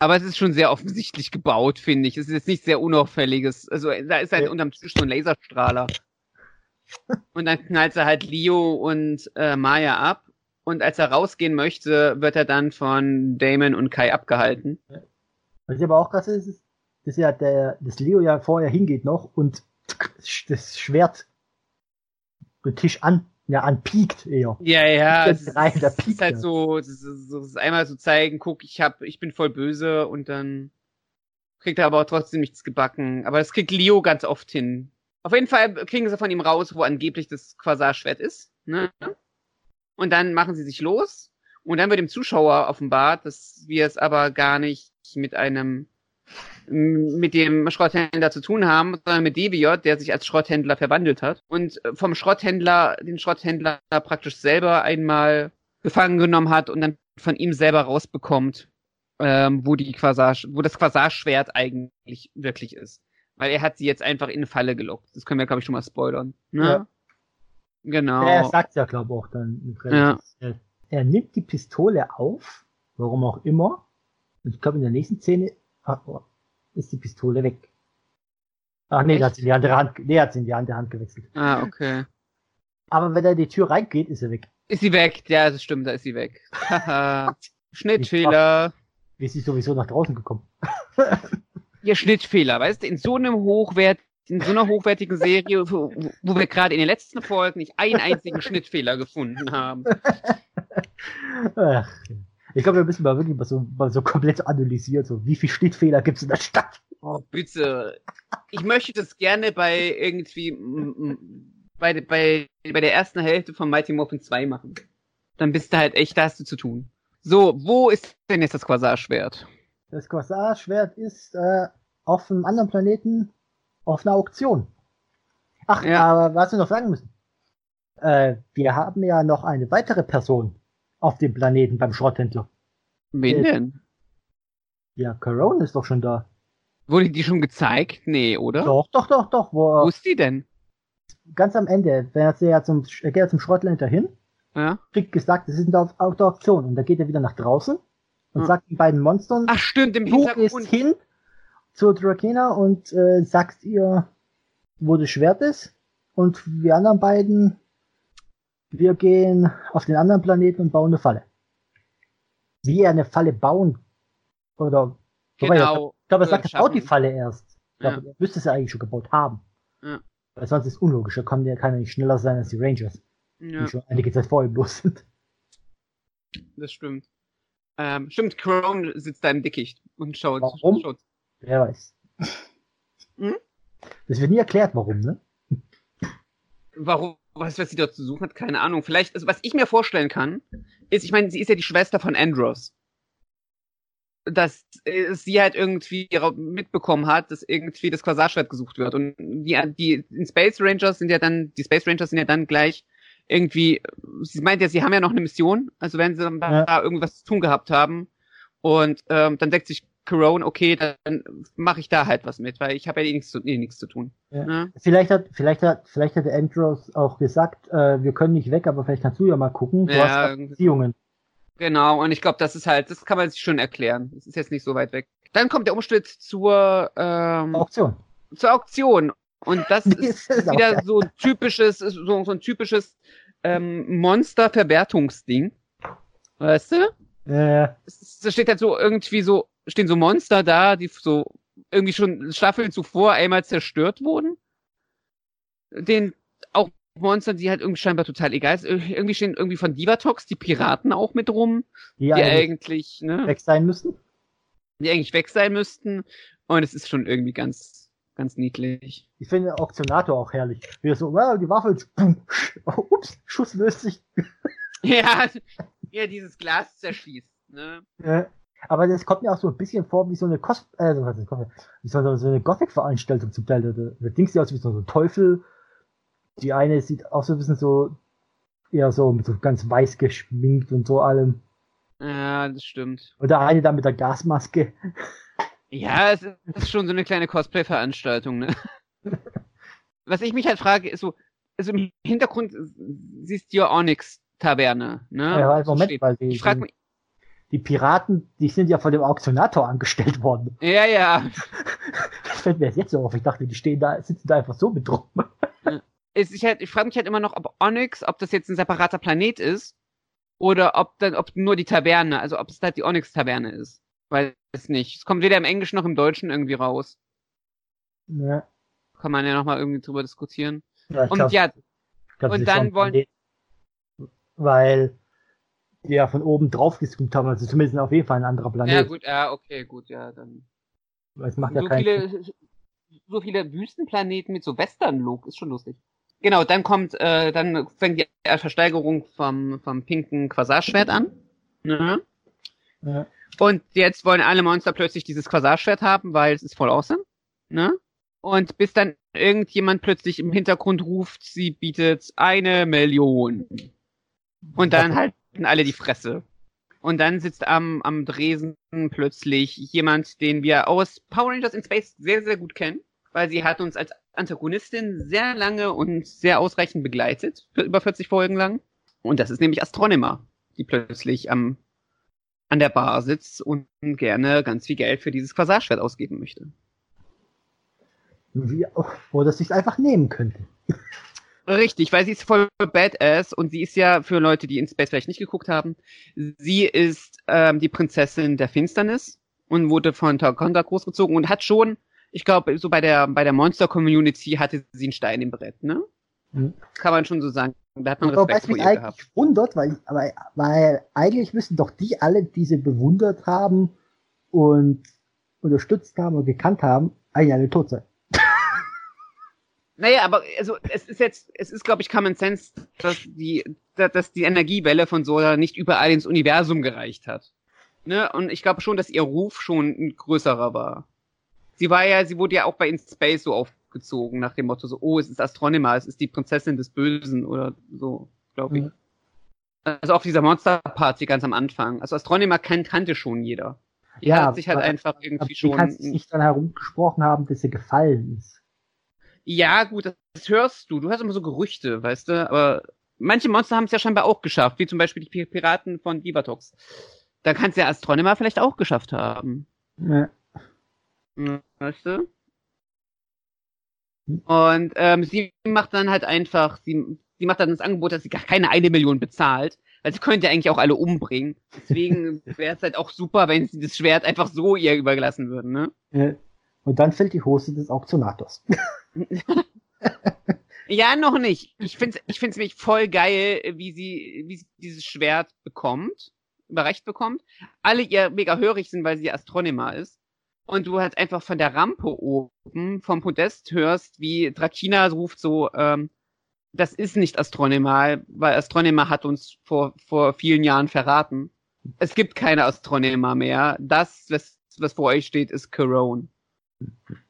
Aber es ist schon sehr offensichtlich gebaut, finde ich. Es ist jetzt nicht sehr unauffälliges. Also da ist halt Ja. unterm Tisch so ein Laserstrahler. [laughs] und dann knallt er halt Leo und äh, Maya ab. Und als er rausgehen möchte, wird er dann von Damon und Kai abgehalten. Was ich aber auch krass ist, ist, dass ja der, dass Leo ja vorher hingeht noch und das Schwert den Tisch an, ja, anpiekt eher. Ja, ja. Es ist, es ist halt so, es ist, es ist einmal so zeigen, guck, ich hab, ich bin voll böse und dann kriegt er aber auch trotzdem nichts gebacken. Aber das kriegt Leo ganz oft hin. Auf jeden Fall kriegen sie von ihm raus, wo angeblich das Quasarschwert ist. Ne? Und dann machen sie sich los. Und dann wird dem Zuschauer offenbart, dass wir es aber gar nicht mit einem mit dem Schrotthändler zu tun haben, sondern mit Deviot, der sich als Schrotthändler verwandelt hat und vom Schrotthändler den Schrotthändler praktisch selber einmal gefangen genommen hat und dann von ihm selber rausbekommt, ähm, wo die Quasar, wo das Quasarschwert eigentlich wirklich ist. Weil er hat sie jetzt einfach in eine Falle gelockt. Das können wir, glaube ich, schon mal spoilern. Ne? Ja. Genau. Er sagt ja, glaube ich, auch dann. Ja. Er, er nimmt die Pistole auf warum auch immer, und ich glaube in der nächsten Szene ah, oh, ist die Pistole weg. Ach nee, da hat sie in die andere Hand, nee, hat sie in die andere Hand gewechselt. Ah, okay. Aber wenn er in die Tür reingeht, ist er weg. Ist sie weg? Ja, das stimmt, da ist sie weg. [laughs] Schnittfehler. Wie ist sie sowieso nach draußen gekommen? [laughs] Ihr Schnittfehler, weißt du, in so einem Hochwert, in so einer hochwertigen Serie, wo, wo wir gerade in den letzten Folgen nicht einen einzigen Schnittfehler gefunden haben. [laughs] Ach, ich glaube, wir müssen mal wirklich mal so, mal so komplett analysieren, so wie viel Schnittfehler gibt es in der Stadt. Oh, bitte. Ich möchte das gerne bei irgendwie bei, bei, bei der ersten Hälfte von Mighty Morphin 2 machen. Dann bist du halt echt, da hast du zu tun. So, wo ist denn jetzt das Quasarschwert? Das Quasar-Schwert ist äh, auf einem anderen Planeten auf einer Auktion. Ach, Ja. aber was wir noch sagen müssen. Äh, wir haben ja noch eine weitere Person auf dem Planeten beim Schrotthändler. Wen Äh, denn? Ja, Corona ist doch schon da. Wurde die schon gezeigt? Nee, oder? Doch, doch, doch, doch. Wo, Wo ist die denn? ganz am Ende, wenn er ja zum, er geht ja zum Schrotthändler hin, Ja? kriegt gesagt, es auf, auf der Auktion. Und da geht er wieder nach draußen und Hm. sagt den beiden Monstern, Ach stimmt, im du gehst hin zur Drakena und äh, sagst ihr, wo das Schwert ist. Und wir anderen beiden, wir gehen auf den anderen Planeten und bauen eine Falle. Wie er eine Falle bauen oder Genau. ich glaube, er äh, sagt, er baut die. Falle erst. Ich Ja. glaube, er müsste es ja eigentlich schon gebaut haben. Ja. Weil sonst ist es unlogisch. Da kann ja nicht schneller sein als die Rangers, Ja, die schon einige Zeit vor ihm los sind. das stimmt. Ähm, stimmt, Crone sitzt da im Dickicht und schaut. Warum? schaut. Wer weiß. Hm? Das wird nie erklärt, warum, ne? Warum, was, was sie dort zu suchen hat, keine Ahnung. Vielleicht, also was ich mir vorstellen kann, ist, ich meine, sie ist ja die Schwester von Andros. Dass äh, sie halt irgendwie mitbekommen hat, dass irgendwie das Quasarschwert gesucht wird. Und die, die Space Rangers sind ja dann, die Space Rangers sind ja dann gleich irgendwie, sie meint ja, sie haben ja noch eine Mission, also wenn sie dann Ja. da irgendwas zu tun gehabt haben. Und ähm, dann denkt sich Corone, okay, dann mache ich da halt was mit, weil ich habe ja eh nichts zu, eh nichts zu tun. Ja. Ne? Vielleicht hat, vielleicht hat, vielleicht hat der Andros auch gesagt, äh, wir können nicht weg, aber vielleicht kannst du ja mal gucken. Du Ja, hast. Beziehungen. Genau, und ich glaube, das ist halt, das kann man sich schon erklären. Das ist jetzt nicht so weit weg. Dann kommt der Umschnitt zur, ähm, Auktion. zur Auktion. Und das [laughs] ist ist wieder so ein typisches, so, so ein typisches ähm, Monster-Verwertungsding. Weißt du? Äh, Es Da steht halt so irgendwie so, stehen so Monster da, die so irgendwie schon Staffeln zuvor einmal zerstört wurden. Den auch Monster, die halt irgendwie scheinbar total egal ist. Irgendwie stehen irgendwie von Divatox die Piraten auch mit rum, die die eigentlich eigentlich, ne? weg sein müssten. die eigentlich weg sein müssten. Und es ist schon irgendwie ganz, ganz niedlich. Ich finde den Auktionator auch herrlich. Wie er so, wow, die Waffe, [laughs] oh, ups, Schuss löst sich. [laughs] Ja, ja, dieses Glas zerschießt, ne? Äh, aber das kommt mir auch so ein bisschen vor wie so eine Cos äh, was ist wie so, so eine Gothic-Veranstaltung zum Teil. Da, da Dings sieht aus wie so ein Teufel. Die eine sieht auch so ein bisschen so, eher so mit so ganz weiß geschminkt und so allem. Ja, das stimmt. Und der eine da mit der Gasmaske. Ja, es ist schon so eine kleine Cosplay-Veranstaltung, ne? [laughs] Was ich mich halt frage, ist so, also im Hintergrund siehst du ja Onyx-Taverne, ne? Ja, So Moment, steht. weil Ich frag die, mich, die Piraten, die sind ja von dem Auktionator angestellt worden. ja, ja, [laughs] Das fällt mir jetzt so auf. Ich dachte, die stehen da, sitzen da einfach so mit rum. [laughs] ich, halt, ich frage mich halt immer noch, ob Onyx, ob das jetzt ein separater Planet ist oder ob dann, ob nur die Taverne, also ob es halt die Onyx-Taverne ist. Weiß es nicht. Es kommt weder im Englischen noch im Deutschen irgendwie raus. Ja, Kann man ja nochmal irgendwie drüber diskutieren. ja, Und glaub, ja, glaub, und dann wollen-. Weil die ja von oben drauf gezoomt haben, also zumindest auf jeden Fall ein anderer Planet. ja gut, ja, okay, gut, ja, dann. Es macht ja so keinen viele, so viele Wüstenplaneten mit so Western-Look, ist schon lustig. Genau, dann kommt, äh, dann fängt die Versteigerung vom, vom pinken Quasarschwert an. Ne? Ja. Und jetzt wollen alle Monster plötzlich dieses Quasarschwert haben, weil es ist voll awesome. Ne? Und bis dann irgendjemand plötzlich im Hintergrund ruft, sie bietet eine Million. Und dann halten alle die Fresse. Und dann sitzt am, am Dresen plötzlich jemand, den wir aus Power Rangers in Space sehr, sehr gut kennen, weil sie hat uns als Antagonistin sehr lange und sehr ausreichend begleitet, über 40 Folgen lang. Und das ist nämlich Astronomer, die plötzlich am, an der Bar sitzt und gerne ganz viel Geld für dieses Quasarschwert ausgeben möchte. Wie auch, oder sich einfach nehmen könnte. Richtig, weil sie ist voll badass und sie ist ja für Leute, die in Space vielleicht nicht geguckt haben, sie ist ähm, die Prinzessin der Finsternis und wurde von Takonda großgezogen und hat schon, ich glaube, so bei der bei der Monster Community hatte sie einen Stein im Brett, ne? Mhm. Kann man schon so sagen. Da hat man Wobei Respekt es vor mich eigentlich gehabt. wundert, weil, weil, weil eigentlich müssen doch die alle, die sie bewundert haben und unterstützt haben und gekannt haben, eigentlich alle tot sein. Naja, aber also es ist jetzt, es ist, glaube ich, Common Sense, dass die, dass die Energiewelle von Soda nicht überall ins Universum gereicht hat. Ne? Und ich glaube schon, dass ihr Ruf schon ein größerer war. Sie war ja, sie wurde ja auch bei In Space so aufgezogen, nach dem Motto so, oh, es ist Astronema, es ist die Prinzessin des Bösen oder so, glaube ich. Mhm. Also auf dieser Monster-Party ganz am Anfang. Also Astronema kan kannte schon jeder. Die Ja, hat sich halt einfach irgendwie wie schon. kannst du nicht dann herumgesprochen haben, dass sie gefallen ist? Ja, gut, das, hörst du. Du hörst immer so Gerüchte, weißt du, aber manche Monster haben es ja scheinbar auch geschafft, wie zum Beispiel die Pi- Piraten von Divatox. Da kann es ja Astronema vielleicht auch geschafft haben. Ja. Ja, Weißt du? Und ähm, sie macht dann halt einfach, sie, sie macht dann das Angebot, dass sie gar keine eine Million bezahlt, weil sie könnte ja eigentlich auch alle umbringen. Deswegen [laughs] wäre es halt auch super, wenn sie das Schwert einfach so ihr überlassen würden, ne? Ja. Und dann fällt die Hose des Auktionators. [laughs] [laughs] Ja, noch nicht. Ich find's, ich find's nämlich voll geil, wie sie, wie sie dieses Schwert bekommt, überreicht bekommt. Alle ihr mega hörig sind, weil sie Astronema ist. Und du halt einfach von der Rampe oben, vom Podest hörst, wie Drakina ruft so, ähm, das ist nicht Astronema, weil Astronema hat uns vor, vor vielen Jahren verraten. Es gibt keine Astronema mehr. Das, was, was vor euch steht, ist Corone.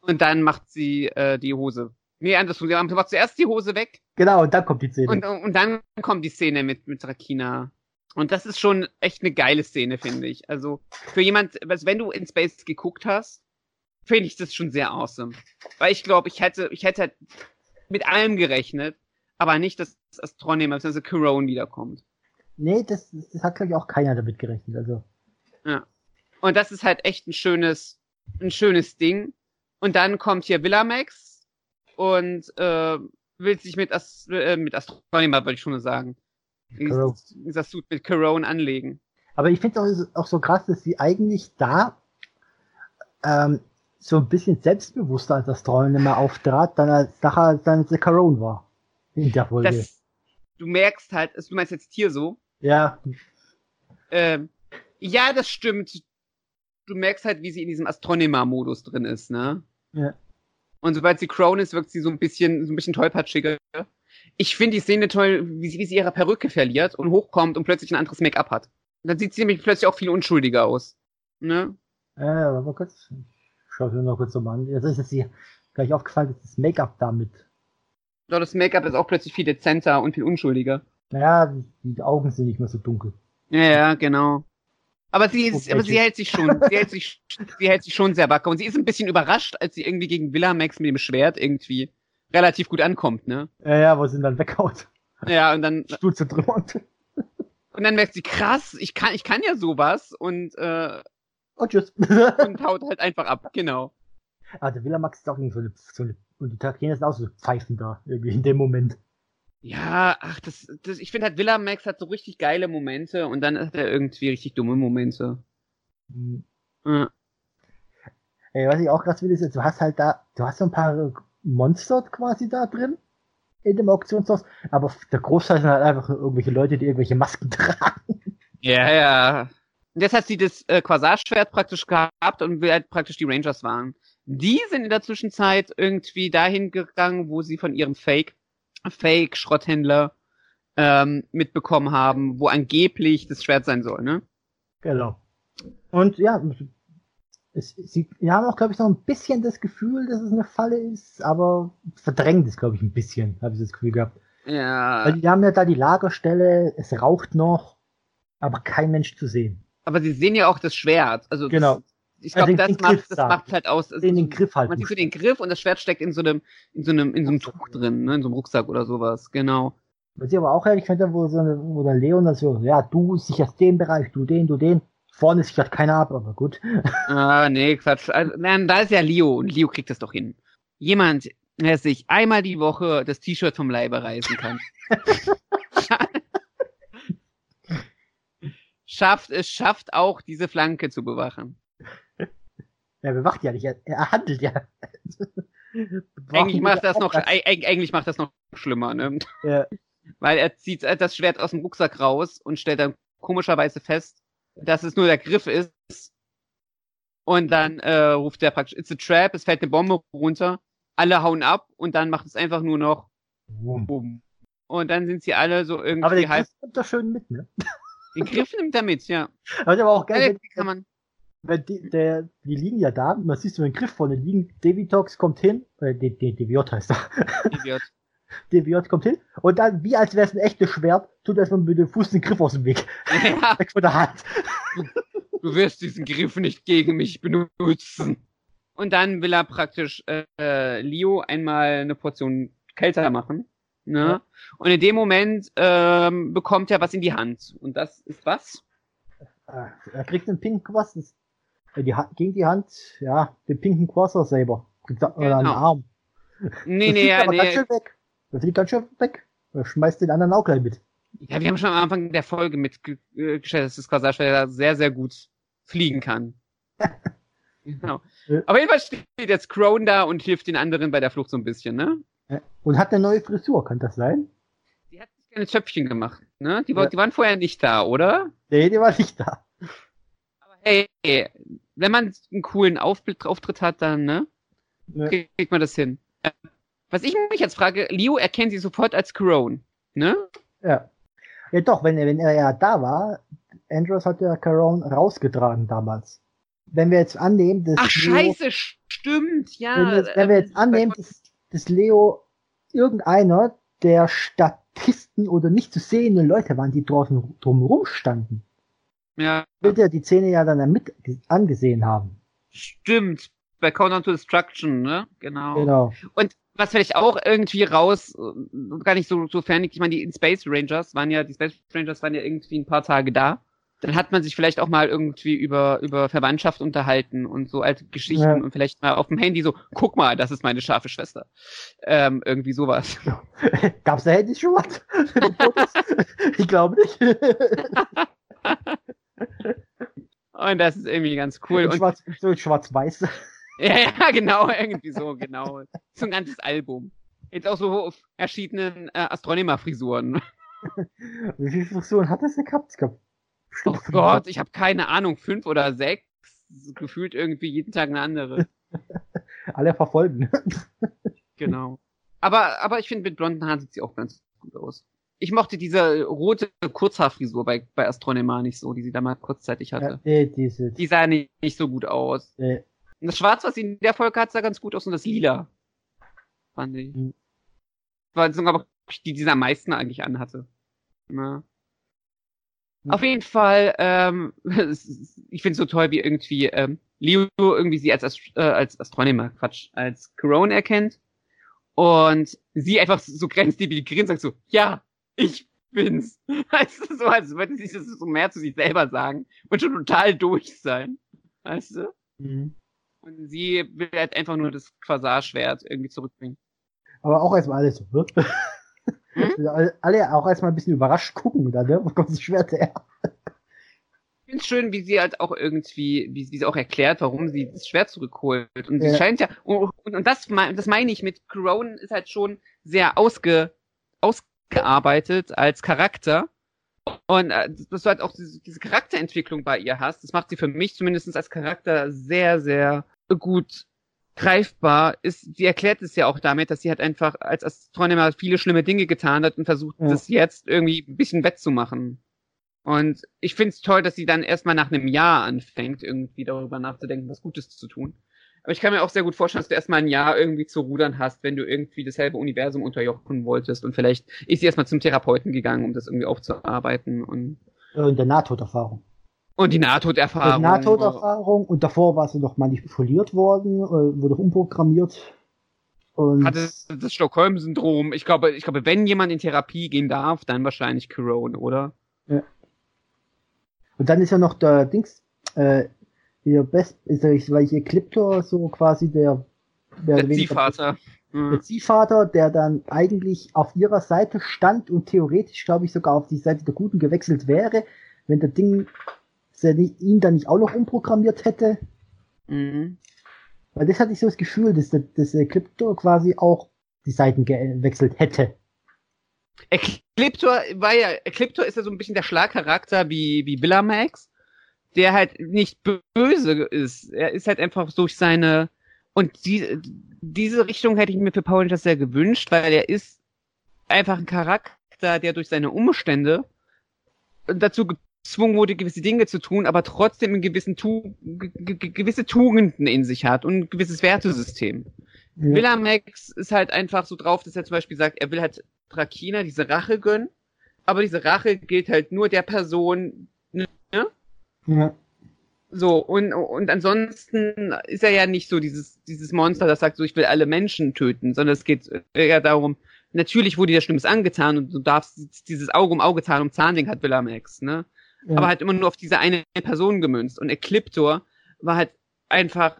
Und dann macht sie äh, die Hose. Nee, andersrum. Sie macht zuerst die Hose weg Genau, und dann kommt die Szene. und, und dann kommt die Szene mit, mit Rakina. Und das ist schon echt eine geile Szene, finde ich. Also für jemand, was, wenn du in Space geguckt hast, finde ich das schon sehr awesome. Weil ich glaube, ich hätte, ich hätte halt mit allem gerechnet, aber nicht, dass Astronema, also Corone wiederkommt. nee, das, das hat, glaube ich, auch keiner damit gerechnet. Also, Und das ist halt echt ein schönes, ein schönes Ding. Und dann kommt hier Villamax und äh, will sich mit, Ast äh, mit Astronema, würde ich schon sagen. Corone. Das Suit mit Corone anlegen. aber ich finde es auch, auch so krass, dass sie eigentlich da ähm, so ein bisschen selbstbewusster als Astronomer auftrat, dann als nachher dann The Corone war. In der Folge. Das, du merkst halt, also du meinst jetzt hier so, ja, ähm, ja, das stimmt. Du merkst halt, wie sie in diesem Astronema-Modus drin ist, ne? Ja. Und sobald sie Crown ist, wirkt sie so ein bisschen, so ein bisschen tollpatschiger. Ich finde die Szene toll, wie sie, wie sie ihre Perücke verliert und hochkommt und plötzlich ein anderes Make-up hat. Und dann sieht sie nämlich plötzlich auch viel unschuldiger aus. Ne? Warte mal kurz. Ich schau mir noch kurz nochmal an. Jetzt ist es hier gleich aufgefallen, dass das Make-up damit. Doch, das Make-up ist auch plötzlich viel dezenter und viel unschuldiger. Naja, die, die Augen sind nicht mehr so dunkel. Ja, ja, genau. Aber sie ist, aber sie hält sich schon, sie hält sich, sie hält sich schon sehr wacker und sie ist ein bisschen überrascht, als sie irgendwie gegen Villamax mit dem Schwert irgendwie relativ gut ankommt, ne? Ja, ja, wo sie ihn dann weghaut. Ja, und dann, Stuhl zertrümmert. und dann merkt sie, krass, ich kann, ich kann ja sowas und, äh, Und tschüss. und haut halt einfach ab, genau. Aber der Villamax ist auch irgendwie so eine, so eine und die Takene sind auch so Pfeifen da, irgendwie in dem Moment. Ja, ach, das, das ich finde halt Villamax hat so richtig geile Momente und dann hat er irgendwie richtig dumme Momente. Hm. Ja. Ey, was ich auch krass will, ist, du hast halt da, du hast so ein paar Monster quasi da drin in dem Auktionshaus, aber der Großteil sind halt einfach irgendwelche Leute, die irgendwelche Masken [laughs] tragen. Ja, ja. Und jetzt hat sie das äh, Quasarschwert praktisch gehabt und will halt praktisch die Rangers waren. Die sind in der Zwischenzeit irgendwie dahin gegangen, wo sie von ihrem Fake, Fake-Schrotthändler ähm, mitbekommen haben, wo angeblich das Schwert sein soll, ne? Genau. Und ja, es, sie haben auch, glaube ich, noch ein bisschen das Gefühl, dass es eine Falle ist, aber verdrängt es, glaube ich, ein bisschen, habe ich das Gefühl gehabt. Ja. Weil die haben ja da die Lagerstelle, es raucht noch, aber kein Mensch zu sehen. Aber sie sehen ja auch das Schwert. Also Genau. Das, ich Also glaube, das macht das macht halt aus. Den, den Griff halt. Man sieht so den Griff und das Schwert steckt in so einem, in so einem, in so einem Tuch drin, ne? in so einem Rucksack oder sowas, genau. Was ich aber auch ehrlich finde, wo, so eine, wo der Leon das so, ja, du sicherst den Bereich, du den, du den. Vorne ist gerade keiner ab, aber gut. [laughs] Ah, nee, Quatsch. Also, nein, da ist ja Leo und Leo kriegt das doch hin. Jemand, der sich einmal die Woche das T-Shirt vom Leibe reißen kann. [laughs] [laughs] schafft es, schafft auch diese Flanke zu bewachen. Er bewacht ja nicht, er, er handelt ja. [laughs] Eigentlich macht das noch, eig- eig- eigentlich macht das noch schlimmer, ne? Ja, [laughs] Weil er zieht das Schwert aus dem Rucksack raus und stellt dann komischerweise fest, dass es nur der Griff ist. Und dann äh, ruft er praktisch, it's a trap, es fällt eine Bombe runter, alle hauen ab und dann macht es einfach nur noch bumm. Und dann sind sie alle so aber irgendwie der halb. Griff kommt doch schön mit, ne? Den Griff nimmt er mit, ja. [laughs] Aber aber auch ja geil, den wenn, kann man. Wenn die, der, die liegen ja da, man siehst du den Griff vorne liegen, Devitox kommt hin, äh, D- D- Deviot heißt er. Idiot. [laughs] Deviot kommt hin, und dann, wie als wäre es ein echtes Schwert, tut erstmal mit dem Fuß den Griff aus dem Weg. ja, [laughs] Weg von der Hand. du wirst diesen Griff nicht gegen mich benutzen. Und dann will er praktisch äh, Leo einmal eine Portion kälter machen. Ne? Ja. Und in dem Moment ähm, bekommt er was in die Hand. Und das ist was? Äh, Er kriegt einen pinken äh, die Hand, gegen die Hand, ja, den pinken Quasser selber. Er- Oder Genau. Arm. Nee, Das nee, ja, aber ganz nee. schön weg. Der fliegt ganz schön weg. Er schmeißt den anderen auch gleich mit. Ja, wir haben schon am Anfang der Folge mitgestellt, dass das Quasarschwert sehr, sehr gut fliegen kann. [laughs] genau. Ja. Aber jedenfalls steht jetzt Crone da und hilft den anderen bei der Flucht so ein bisschen, ne? Ja. Und hat eine neue Frisur, kann das sein? Die hat sich keine Zöpfchen gemacht, ne? Die, Ja. die waren vorher nicht da, oder? Nee, die war nicht da. Aber hey, wenn man einen coolen Auftritt, Auftritt hat, dann, ne? Ne? Kriegt man das hin. Äh, Was ich mich jetzt frage, Leo erkennt sie sofort als Crone, ne? Ja. Ja doch, wenn er, wenn er ja da war, Andros hat ja Caron rausgetragen damals. Wenn wir jetzt annehmen, dass Ach, Leo, scheiße, stimmt, ja. wenn, wir, jetzt- wenn wir jetzt ähm, annehmen, dass, dass Leo irgendeiner der Statisten oder nicht zu sehenden Leute waren, die draußen drumherum standen, Ja, wird er die Szene ja dann mit angesehen haben. stimmt. Bei Countdown to Destruction, ne? Genau. Genau. Und was vielleicht auch irgendwie raus, gar nicht so, so fern, ich meine, die Space Rangers waren ja, die Space Rangers waren ja irgendwie ein paar Tage da. Dann hat man sich vielleicht auch mal irgendwie über, über Verwandtschaft unterhalten und so alte Geschichten Ja. und vielleicht mal auf dem Handy so, guck mal, das ist meine scharfe Schwester. Ähm, irgendwie sowas. [laughs] Gab's da Handys schon was? [laughs] ich glaube nicht. [laughs] [laughs] Und das ist irgendwie ganz cool. Und, Schwarz, so schwarz-weiß. [laughs] ja, ja, genau, irgendwie so, genau. So ein ganzes Album. Jetzt auch so auf verschiedenen äh, Astronomer-Frisuren. [laughs] Wie viele Frisuren hat das denn gehabt? Ich glaub, Oh. Gott, ich habe keine Ahnung, fünf oder sechs. Gefühlt irgendwie jeden Tag eine andere. Alle verfolgen. Genau. Aber, aber ich finde, mit blonden Haaren sieht sie auch ganz. Ich mochte diese rote Kurzhaarfrisur bei, bei Astronomer nicht so, die sie da mal kurzzeitig Ja, hatte. nee, diese, Die sah nicht, nicht so gut aus. äh, Und das Schwarz, was sie in der Folge hat, sah ganz gut aus und das Lila. Fand ich. Mhm. War sogar aber die, die sie am meisten eigentlich anhatte. Na. Mhm. Auf jeden Fall, ähm, [laughs] ich finde es so toll, wie irgendwie ähm, Leo irgendwie sie als, Ast äh, als Astronomer, Quatsch, als Corona erkennt und sie einfach so grenzdebil grinst sagt so, ja, ich bin's. [laughs] Weißt du, so als würde sie das so mehr zu sich selber sagen und schon total durch sein. Weißt du? mhm. Und sie will halt einfach nur das Quasarschwert irgendwie zurückbringen. aber auch erstmal alle so, ne? [laughs] Hm? alle, auch erstmal ein bisschen überrascht gucken, da, ne? Wo kommt das Schwert her? Ich finde es schön, wie sie halt auch irgendwie, wie, sie auch erklärt, warum sie das Schwert zurückholt. Und sie Ja. scheint ja, und, und, und das, das meine ich mit Crone ist halt schon sehr ausge, ausgearbeitet als Charakter. Und äh, dass du halt auch diese, diese Charakterentwicklung bei ihr hast, das macht sie für mich zumindest als Charakter sehr, sehr gut greifbar. Ist, sie erklärt es ja auch damit, dass sie halt einfach als Astronomer viele schlimme Dinge getan hat und versucht, Ja. das jetzt irgendwie ein bisschen wettzumachen. Und ich find's toll, dass sie dann erstmal nach einem Jahr anfängt, irgendwie darüber nachzudenken, was Gutes zu tun. Aber ich kann mir auch sehr gut vorstellen, dass du erstmal ein Jahr irgendwie zu rudern hast, wenn du irgendwie dasselbe Universum unterjochen wolltest. Und vielleicht ist sie erstmal zum Therapeuten gegangen, um das irgendwie aufzuarbeiten. Und, Äh, In der Nahtoderfahrung. und die Die Nahtoderfahrung. Nahtoderfahrung und davor war sie noch manipuliert worden, äh, wurde umprogrammiert. Und hatte das Stockholm-Syndrom. Ich glaube, ich glaube, wenn jemand in Therapie gehen darf, dann wahrscheinlich Corona, oder? Und dann ist ja noch der Dings, äh, ihr Best, ist ich, weil ich Ecliptor so quasi der, der, der Ziehvater. Der Ziehvater, der dann eigentlich auf ihrer Seite stand und theoretisch, glaube ich, sogar auf die Seite der Guten gewechselt wäre, wenn der Ding ihn dann nicht auch noch umprogrammiert hätte. Mhm. Weil das hatte ich so das Gefühl, dass, dass Ecliptor quasi auch die Seiten gewechselt hätte. Ecliptor war ja, Ecliptor ist ja so ein bisschen der Schlagcharakter wie, wie Villamax, der halt nicht böse ist. Er ist halt einfach durch seine, und die, diese Richtung hätte ich mir für Power Rangers sehr gewünscht, weil er ist einfach ein Charakter, der durch seine Umstände dazu gezwungen wurde, gewisse Dinge zu tun, aber trotzdem in gewissen tu gewisse Tugenden in sich hat und ein gewisses Wertesystem. Ja. Villamax ist halt einfach so drauf, dass er zum Beispiel sagt, er will halt Drakina diese Rache gönnen, aber diese Rache gilt halt nur der Person, ne? Ja. So, und, und ansonsten ist er ja nicht so dieses, dieses Monster, das sagt so, ich will alle Menschen töten, sondern es geht eher darum, natürlich wurde dir Schlimmes angetan und du darfst dieses Auge um Auge, Zahn um Zahn-Ding hat Villamax, ne? Ja. Aber halt immer nur auf diese eine Person gemünzt. Und Ecliptor war halt einfach,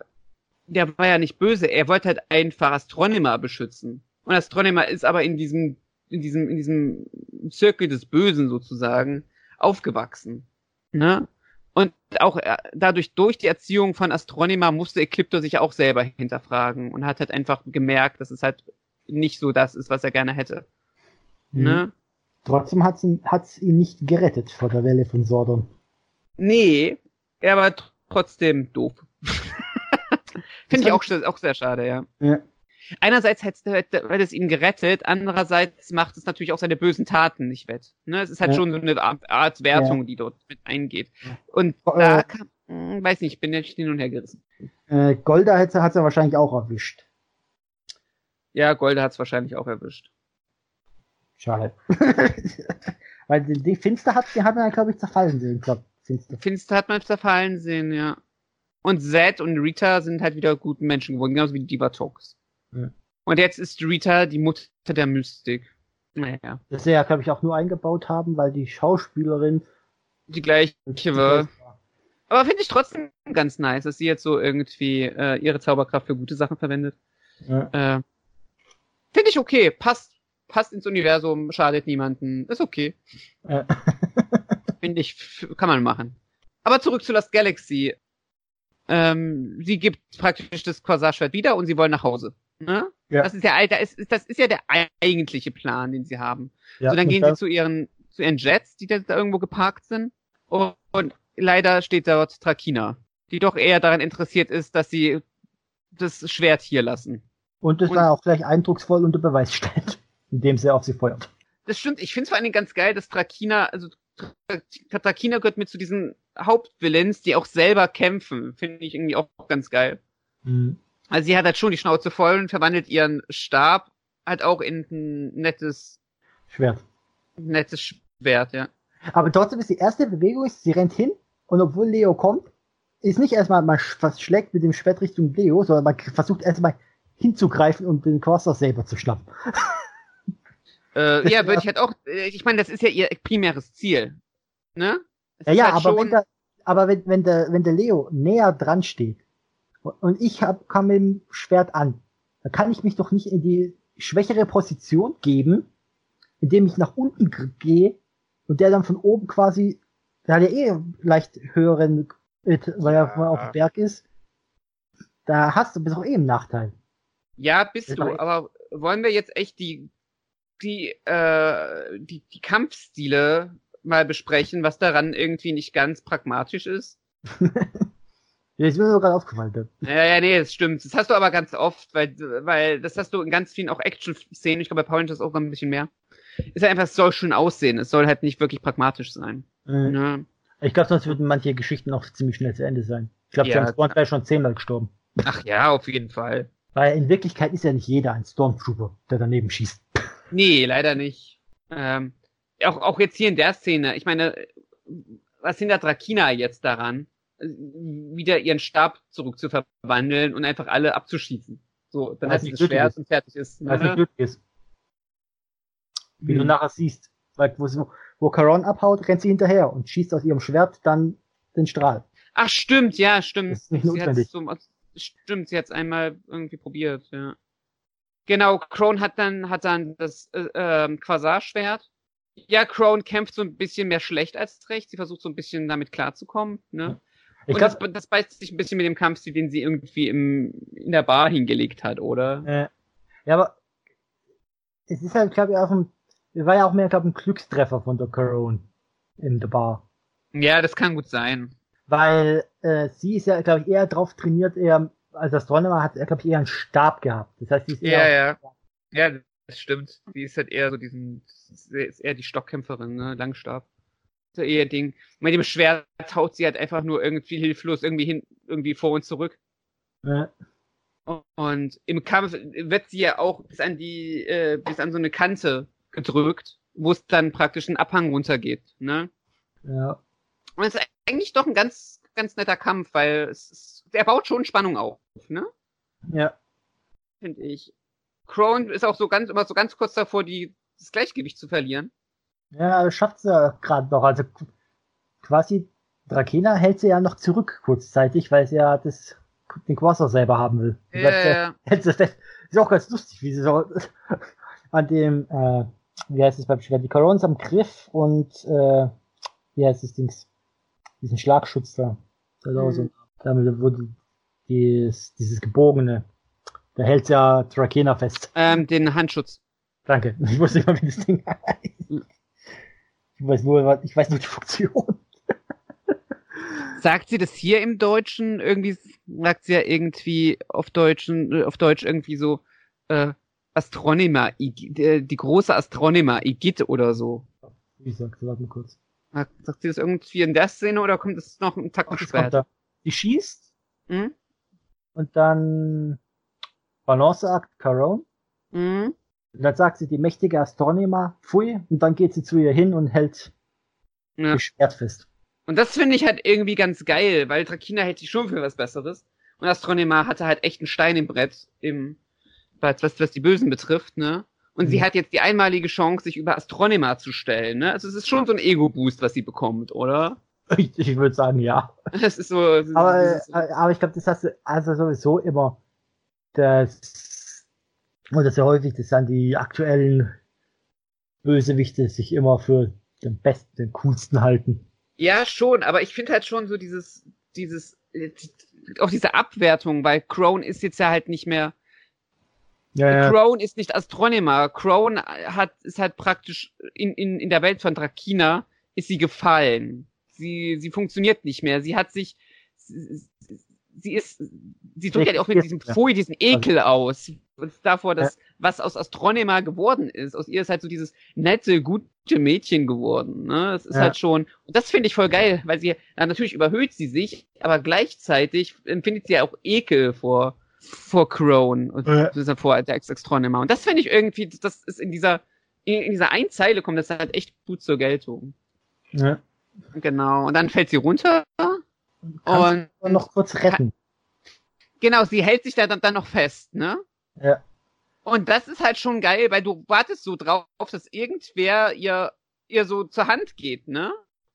der war ja nicht böse, er wollte halt einfach Astronomer beschützen. Und Astronomer ist aber in diesem, in diesem, in diesem Zirkel des Bösen sozusagen aufgewachsen. Ne? Und auch äh, dadurch, durch die Erziehung von Astronomer musste Ecliptor sich auch selber hinterfragen und hat halt einfach gemerkt, dass es halt nicht so das ist, was er gerne hätte. Mhm. Ne? Trotzdem hat es ihn nicht gerettet vor der Welle von Sordon. Nee, er war trotzdem doof. [laughs] Finde ich auch, auch sehr schade, ja. ja. Einerseits hätte, hätte es ihn gerettet, andererseits macht es natürlich auch seine bösen Taten nicht wett. Ne? Es ist halt ja. schon so eine Art Wertung, ja. die dort mit eingeht. Und äh, da kann, hm, weiß nicht, ich bin jetzt hin und her gerissen. Äh, Golda hat es ja wahrscheinlich auch erwischt. Ja, Golda hat es wahrscheinlich auch erwischt. Schade. [laughs] Weil die Finster hat, die hat man, glaube ich, zerfallen sehen. Glaub, Finster. Finster hat man zerfallen sehen, ja. Und Zed und Rita sind halt wieder guten Menschen geworden, genauso wie die Diva Ja. Und jetzt ist Rita die Mutter der Mystik. Naja. Das ja, glaube ich, auch nur eingebaut haben, weil die Schauspielerin die gleiche war. Aber finde ich trotzdem ganz nice, dass sie jetzt so irgendwie äh, ihre Zauberkraft für gute Sachen verwendet. Ja. Äh, finde ich okay, passt passt ins Universum, schadet niemanden, ist okay. Ja. [laughs] Finde ich, kann man machen. Aber zurück zu Lost Galaxy. Ähm, sie gibt praktisch das Quasar-Schwert wieder und sie wollen nach Hause. Ne? Ja. Das ist ja, das ist, das ist ja der eigentliche Plan, den sie haben. Ja, so, dann gehen sie zu ihren, zu ihren Jets, die da, da irgendwo geparkt sind. Und, und leider steht dort Trakina, die doch eher daran interessiert ist, dass sie das Schwert hier lassen. Und das dann auch gleich eindrucksvoll unter Beweis stellt [laughs] indem sie auf sie feuert. Das stimmt. Ich finde es vor allen Dingen ganz geil, dass Trakina, also Trakina gehört mit zu diesen Hauptvillains, die auch selber kämpfen. Finde ich irgendwie auch ganz geil. Mhm. Also sie hat halt schon die Schnauze voll und verwandelt ihren Stab halt auch in ein nettes Schwert. Nettes Schwert, ja. Aber trotzdem ist die erste Bewegung, sie rennt hin und obwohl Leo kommt, ist nicht erstmal, man was schlägt mit dem Schwert Richtung Leo, sondern man versucht erstmal hinzugreifen und den Quasar selber zu schnappen. [laughs] Äh, ja, [laughs] würde ich halt auch, äh, ich meine, das ist ja ihr primäres Ziel. Ne? Ja, ja, halt aber, wenn der, aber wenn, wenn, der, wenn der Leo näher dran steht und ich hab, kam mit dem Schwert an, dann kann ich mich doch nicht in die schwächere Position geben, indem ich nach unten gehe und der dann von oben quasi, der hat ja eh leicht höheren, weil er ja. auf dem Berg ist, da hast du bist auch eh im Nachteil. Ja, bist du, aber wollen wir jetzt echt die die, äh, die, die Kampfstile mal besprechen, was daran irgendwie nicht ganz pragmatisch ist. [laughs] ja, ist mir so gerade aufgefallen. Ja, ja, nee, das stimmt. Das hast du aber ganz oft, weil, weil das hast du in ganz vielen auch Action-Szenen, ich glaube bei Power Rangers auch noch ein bisschen mehr. Ist ja einfach, es soll schön aussehen, es soll halt nicht wirklich pragmatisch sein. Mhm. Ja. Ich glaube, sonst würden manche Geschichten auch ziemlich schnell zu Ende sein. Ich glaube, ja, James Bond wäre schon zehnmal gestorben. Ach ja, auf jeden Fall. Weil in Wirklichkeit ist ja nicht jeder ein Stormtrooper, der daneben schießt. Nee, leider nicht. Ähm, auch, auch jetzt hier in der Szene. Ich meine, was hindert Drakina jetzt daran, wieder ihren Stab zurück zu verwandeln und einfach alle abzuschießen? So, dann hat sie das Schwert ist. und fertig ist. Weil glücklich ist. Wie hm. du nachher siehst. Weil, wo, sie, wo Caron abhaut, rennt sie hinterher und schießt aus ihrem Schwert dann den Strahl. Ach, stimmt, ja, stimmt. Das ist nicht sie hat's notwendig. so, stimmt, sie hat es einmal irgendwie probiert, ja. Genau, Crone hat dann, hat dann das äh, ähm, Quasar-Schwert. Ja, Crone kämpft so ein bisschen mehr schlecht als recht. Sie versucht so ein bisschen damit klarzukommen, ne? Ich Und glaube, das, das beißt sich ein bisschen mit dem Kampfstil, den sie irgendwie im, in der Bar hingelegt hat, oder? äh, ja, aber es ist halt, glaube ich, auch ein, war ja auch mehr, glaube ich, ein Glückstreffer von der Corone in der Bar. Ja, das kann gut sein. Weil äh, sie ist ja, glaube ich, eher drauf trainiert, eher als Astronomer hat er, glaube ich, eher einen Stab gehabt. Das heißt, sie ist Ja, eher, ja. Ja, das stimmt. Sie ist halt eher so diesen, sie ist eher die Stockkämpferin, ne? Langstab. Eher Ding. Mit dem Schwert haut sie halt einfach nur irgendwie hilflos irgendwie hin, irgendwie vor und zurück. äh, Und im Kampf wird sie ja auch bis an die, äh, bis an so eine Kante gedrückt, wo es dann praktisch einen Abhang runtergeht, ne? ja. Und es ist eigentlich doch ein ganz, ganz netter Kampf, weil es ist, er baut schon Spannung auf, ne? Ja. Finde ich. Crone ist auch so ganz, immer so ganz kurz davor, die, das Gleichgewicht zu verlieren. Ja, schafft sie ja gerade noch. Also quasi Drakena hält sie ja noch zurück kurzzeitig, weil sie ja das, den Quasar selber haben will. Ja, ja. hält sie fest. Ist auch ganz lustig, wie sie so [laughs] an dem, äh, wie heißt es beim Schwert, die Corons am Griff und äh, wie heißt das Dings? Diesen Schlagschutz da. auch so, damit wurde dieses, dieses gebogene. Da hält ja Drakena fest. Ähm, den Handschutz. Danke. [laughs] Ich wusste nicht mal, wie das Ding [laughs] heißt. Ich weiß nur, ich weiß nur die Funktion. Sagt sie das hier im Deutschen irgendwie, sagt sie ja irgendwie auf Deutschen, äh, auf Deutsch irgendwie so, äh, Astronema, Ig- äh, die große Astronema, Igitt oder so. Wie sagt sie, warte mal kurz. Sagt sie das irgendwie in der Szene oder kommt es noch einen das kommt später? Die schießt Hm? und dann Balanceakt Caron. Hm? Und dann sagt sie die mächtige Astronema, pfui, und dann geht sie zu ihr hin und hält Ja. Schwert fest. Und das finde ich halt irgendwie ganz geil, weil Trakina hält sich schon für was Besseres. Und Astronema hatte halt echt einen Stein im Brett, im, was, was, die Bösen betrifft, ne? Und sie Mhm. hat jetzt die einmalige Chance, sich über Astronema zu stellen, ne? Also es ist schon so ein Ego-Boost, was sie bekommt, oder? [laughs] Ich, ich würde sagen, ja. [laughs] Das ist so. Aber, das ist äh, so aber ich glaube, das hast du also sowieso immer. Das, und das ist ja häufig, dass dann die aktuellen Bösewichte sich immer für den besten, den coolsten halten. ja, schon, aber ich finde halt schon so dieses, dieses, die- auch diese Abwertung, weil Crone ist jetzt ja halt nicht mehr Ja, Crone ist nicht Astronema. Crone hat, ist halt praktisch in, in, in der Welt von Drakina ist sie gefallen. Sie, sie funktioniert nicht mehr. Sie hat sich, sie, sie ist, sie drückt halt auch mit diesem Ja. Pfui, diesen Ekel aus. Und davor, dass, was aus Astronema geworden ist. Aus ihr ist halt so dieses nette, gute Mädchen geworden, ne? Das ist Ja. halt schon, und das finde ich voll geil, weil sie, na, natürlich überhöht sie sich, aber gleichzeitig empfindet sie ja auch Ekel vor, vor Crone und Ja. vor der Extronema. Und das finde ich irgendwie, das ist in dieser, in, in dieser einen Zeile kommt das halt echt gut zur Geltung. ja. Genau. Und dann fällt sie runter. Kannst Und noch kurz retten. genau, sie hält sich da dann, dann noch fest, ne? Ja. Und das ist halt schon geil, weil du wartest so drauf, dass irgendwer ihr, ihr so zur Hand geht, ne?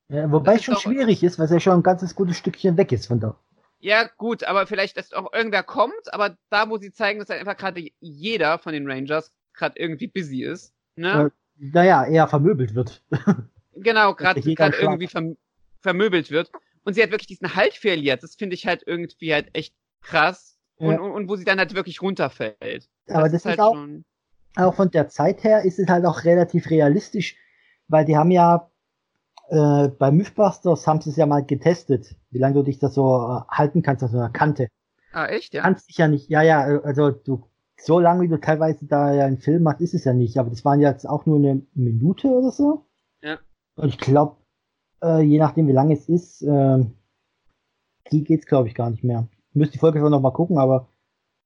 ja wobei es schon doch- schwierig ist, weil es ja schon ein ganzes gutes Stückchen weg ist von da. Ja, gut, aber vielleicht, dass auch irgendwer kommt, aber da, wo sie zeigen, dass halt einfach gerade jeder von den Rangers gerade irgendwie busy ist, ne? Naja, eher vermöbelt wird. [laughs] Genau, gerade irgendwie verm vermöbelt wird. Und sie hat wirklich diesen Halt verliert. Das finde ich halt irgendwie halt echt krass. Und, Ja. und, und wo sie dann halt wirklich runterfällt. Aber das ist halt auch- schon. auch von der Zeit her ist es halt auch relativ realistisch, weil die haben ja äh, bei Mythbusters haben sie es ja mal getestet, wie lange du dich da so äh, halten kannst auf so einer Kante. Ah, echt, ja? kannst dich ja nicht, ja, ja, äh, also du, so lange wie du teilweise da ja einen Film machst, ist es ja nicht, aber das waren jetzt auch nur eine Minute oder so. Ja. Und ich glaube, äh, je nachdem wie lange es ist, äh, die geht's glaube ich gar nicht mehr. Du müsst die Folge schon noch mal gucken, aber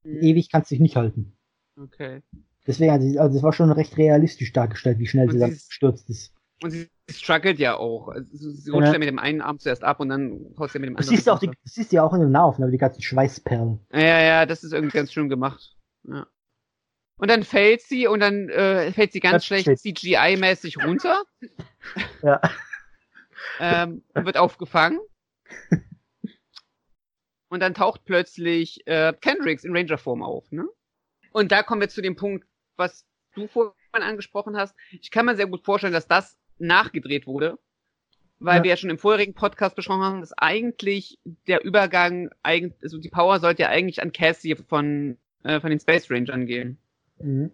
Hm, ewig kannst du dich nicht halten. Okay. Deswegen, also, also es war schon recht realistisch dargestellt, wie schnell Und sie dann gestürzt ist. Und sie struggelt ja auch. Also sie rutscht Ja. ja mit dem einen Arm zuerst ab und dann haust sie mit dem Du anderen. siehst ja auch die, runter. du siehst ja auch in der Nahaufnahme die ganzen Schweißperlen. Ja, ja, das ist irgendwie ganz schön gemacht. Ja. Und dann fällt sie und dann äh, fällt sie ganz Das schlecht. CGI-mäßig runter Ja. ähm, und wird aufgefangen. [laughs] und dann taucht plötzlich äh, Kendricks in Ranger-Form auf, ne? Und da kommen wir zu dem Punkt, was du vorhin angesprochen hast. Ich kann mir sehr gut vorstellen, dass das nachgedreht wurde, weil Ja. wir ja schon im vorherigen Podcast besprochen haben, dass eigentlich der Übergang, eigentlich, also die Power sollte ja eigentlich an Cassie von, äh, von den Space Rangern gehen. Mhm.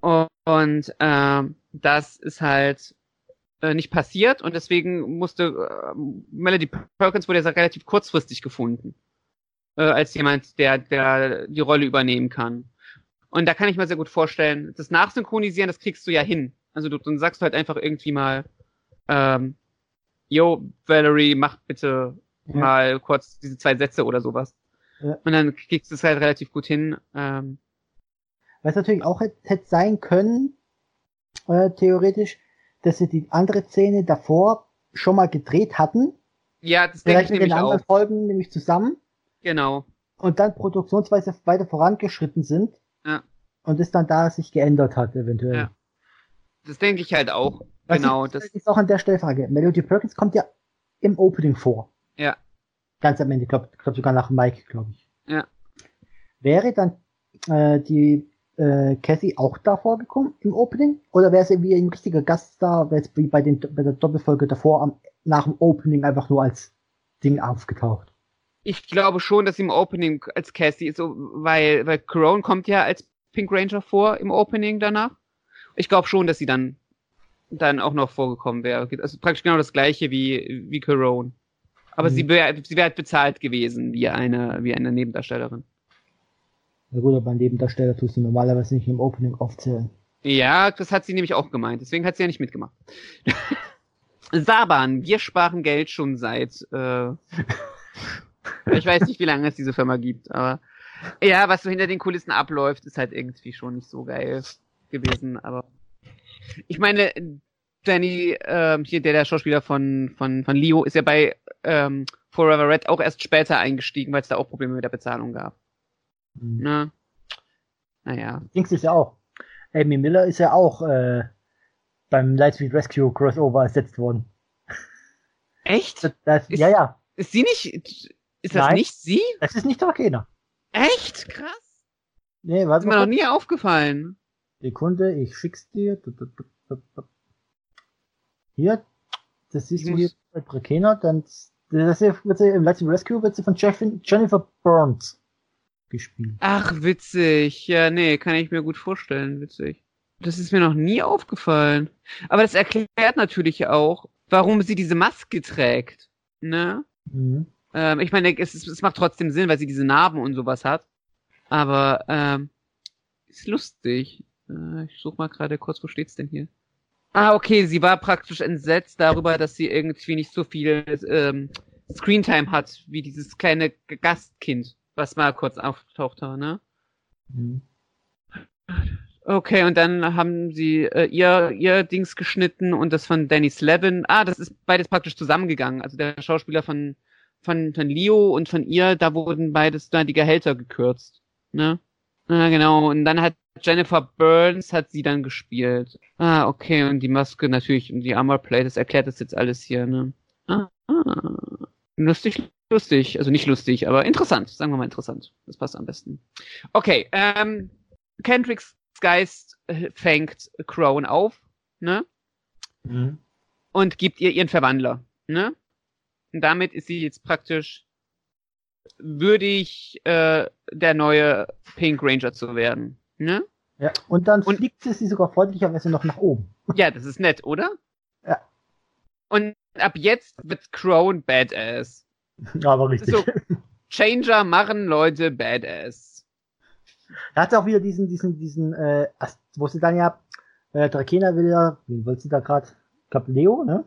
Und, ähm, das ist halt äh, nicht passiert und deswegen musste äh, Melody Perkins wurde ja relativ kurzfristig gefunden äh, als jemand, der der die Rolle übernehmen kann. Und da kann ich mir sehr gut vorstellen, das Nachsynchronisieren, das kriegst du ja hin. Also du, dann sagst du halt einfach irgendwie mal, ähm, yo, Valerie, mach bitte Ja. mal kurz diese zwei Sätze oder sowas. Ja. Und dann kriegst du es halt relativ gut hin. Ähm, Was natürlich auch hätte, sein können, äh, theoretisch, dass sie die andere Szene davor schon mal gedreht hatten, ja, das denke vielleicht ich mit den nämlich anderen auch. Folgen nämlich zusammen Genau. und dann produktionsweise weiter vorangeschritten sind Ja. und es dann da sich geändert hat eventuell. Ja. Das denke ich halt auch. Was genau. ich, Das, ist auch an der Stelle Frage. Melody Perkins kommt ja im Opening vor. ja. Ganz am Ende, glaub, glaub sogar nach Mike, glaube ich. Ja. Wäre dann äh, die äh, Cassie auch da vorgekommen im Opening? Oder wäre sie wie ein richtiger Gaststar, wäre es wie bei, den, bei der Doppelfolge davor am, nach dem Opening einfach nur als Ding aufgetaucht? Ich glaube schon, dass sie im Opening als Cassie ist, so, weil, weil Corone kommt ja als Pink Ranger vor im Opening danach. Ich glaube schon, dass sie dann, dann auch noch vorgekommen wäre. Also praktisch genau das gleiche wie, wie Corone. Aber Mhm. sie wäre, sie wäre halt bezahlt gewesen, wie eine, wie eine Nebendarstellerin. Na gut, aber Nebendarsteller tust du normalerweise nicht im Opening aufzählen. Ja, das hat sie nämlich auch gemeint. Deswegen hat sie ja nicht mitgemacht. [laughs] Saban, wir sparen Geld schon seit, äh, [laughs] ich weiß nicht, wie lange es diese Firma gibt, aber ja, was so hinter den Kulissen abläuft, ist halt irgendwie schon nicht so geil gewesen, aber ich meine, Danny, ähm, hier der, der Schauspieler von, von, von Leo, ist ja bei ähm, Forever Red auch erst später eingestiegen, weil es da auch Probleme mit der Bezahlung gab. Mhm. Ne? Naja. Dings ist ja auch. Amy Miller ist ja auch äh, beim Lightspeed Rescue Crossover ersetzt worden. Echt? Das, das, Ist- ja, ja. Ist sie nicht, ist das Nein. nicht sie? Das ist nicht Trakehner. Echt? Krass. Nee, warte ist mir noch nie aufgefallen. Sekunde, ich schick's dir. Hier, das siehst du hier bei Trakehner, dann das hier wird sie im Lightspeed Rescue wird sie von Jennifer Burns gespielt. Ach, witzig. Ja, nee, kann ich mir gut vorstellen. Witzig. Das ist mir noch nie aufgefallen. Aber das erklärt natürlich auch, warum sie diese Maske trägt. Ne? Mhm. Ähm, ich meine, es, es macht trotzdem Sinn, weil sie diese Narben und sowas hat. Aber, ähm, ist lustig. Äh, ich suche mal gerade kurz, wo steht's denn hier? Ah, okay, sie war praktisch entsetzt darüber, dass sie irgendwie nicht so viel ähm, Screentime hat, wie dieses kleine Gastkind, was mal kurz auftauchte, ne? Mhm. Okay, und dann haben sie äh, ihr, ihr Dings geschnitten und das von Danny Slevin. Ah, das ist beides praktisch zusammengegangen. Also der Schauspieler von, von, von Leo und von ihr, da wurden beides da die Gehälter gekürzt. Ne? Ah, genau. Und dann hat Jennifer Burns hat sie dann gespielt. Ah, okay. Und die Maske natürlich und die Armor Plate, das erklärt das jetzt alles hier, ne? Ah, ah. Lustig, lustig. Also nicht lustig, aber interessant. Sagen wir mal interessant. Das passt am besten. Okay, ähm, Kendricks Geist äh, fängt Crone auf, ne? Mhm. Und gibt ihr ihren Verwandler, ne? Und damit ist sie jetzt praktisch würdig, äh, der neue Pink Ranger zu werden, ne? Ja. Und dann Und- fliegt sie sogar freundlicherweise noch nach oben. Ja, das ist nett, oder? Ja. Und ab jetzt wird Crone Badass. Ja, aber richtig. So. Changer machen Leute Badass. Da hat sie auch wieder diesen, diesen, diesen, äh, wo sie dann ja, äh, Drakena will ja, wen wollte sie da gerade? Ich glaube Leo, ne?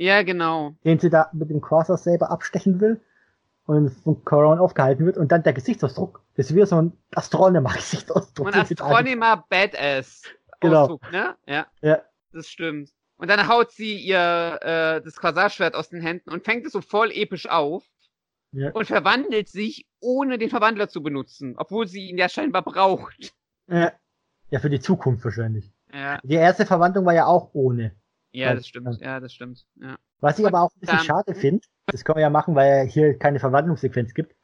Ja, genau. Den sie da mit dem Crosser selber abstechen will und von Coron aufgehalten wird und dann der Gesichtsausdruck, das ist wie so ein Astronomer-Gesichtsausdruck. Und den sie da Astronema Badass. Genau. Ausdruck, ne? Ja. Ja. Das stimmt. Und dann haut sie ihr äh, das Quasarschwert aus den Händen und fängt es so voll episch auf Ja. und verwandelt sich, ohne den Verwandler zu benutzen, obwohl sie ihn ja scheinbar braucht. Äh, ja, für die Zukunft wahrscheinlich. Ja, Die erste Verwandlung war ja auch ohne. Ja, Ja, das stimmt. Ja, das stimmt. Ja. Was ich aber auch ein bisschen Dann- schade finde, das können wir ja machen, weil ja hier keine Verwandlungssequenz gibt.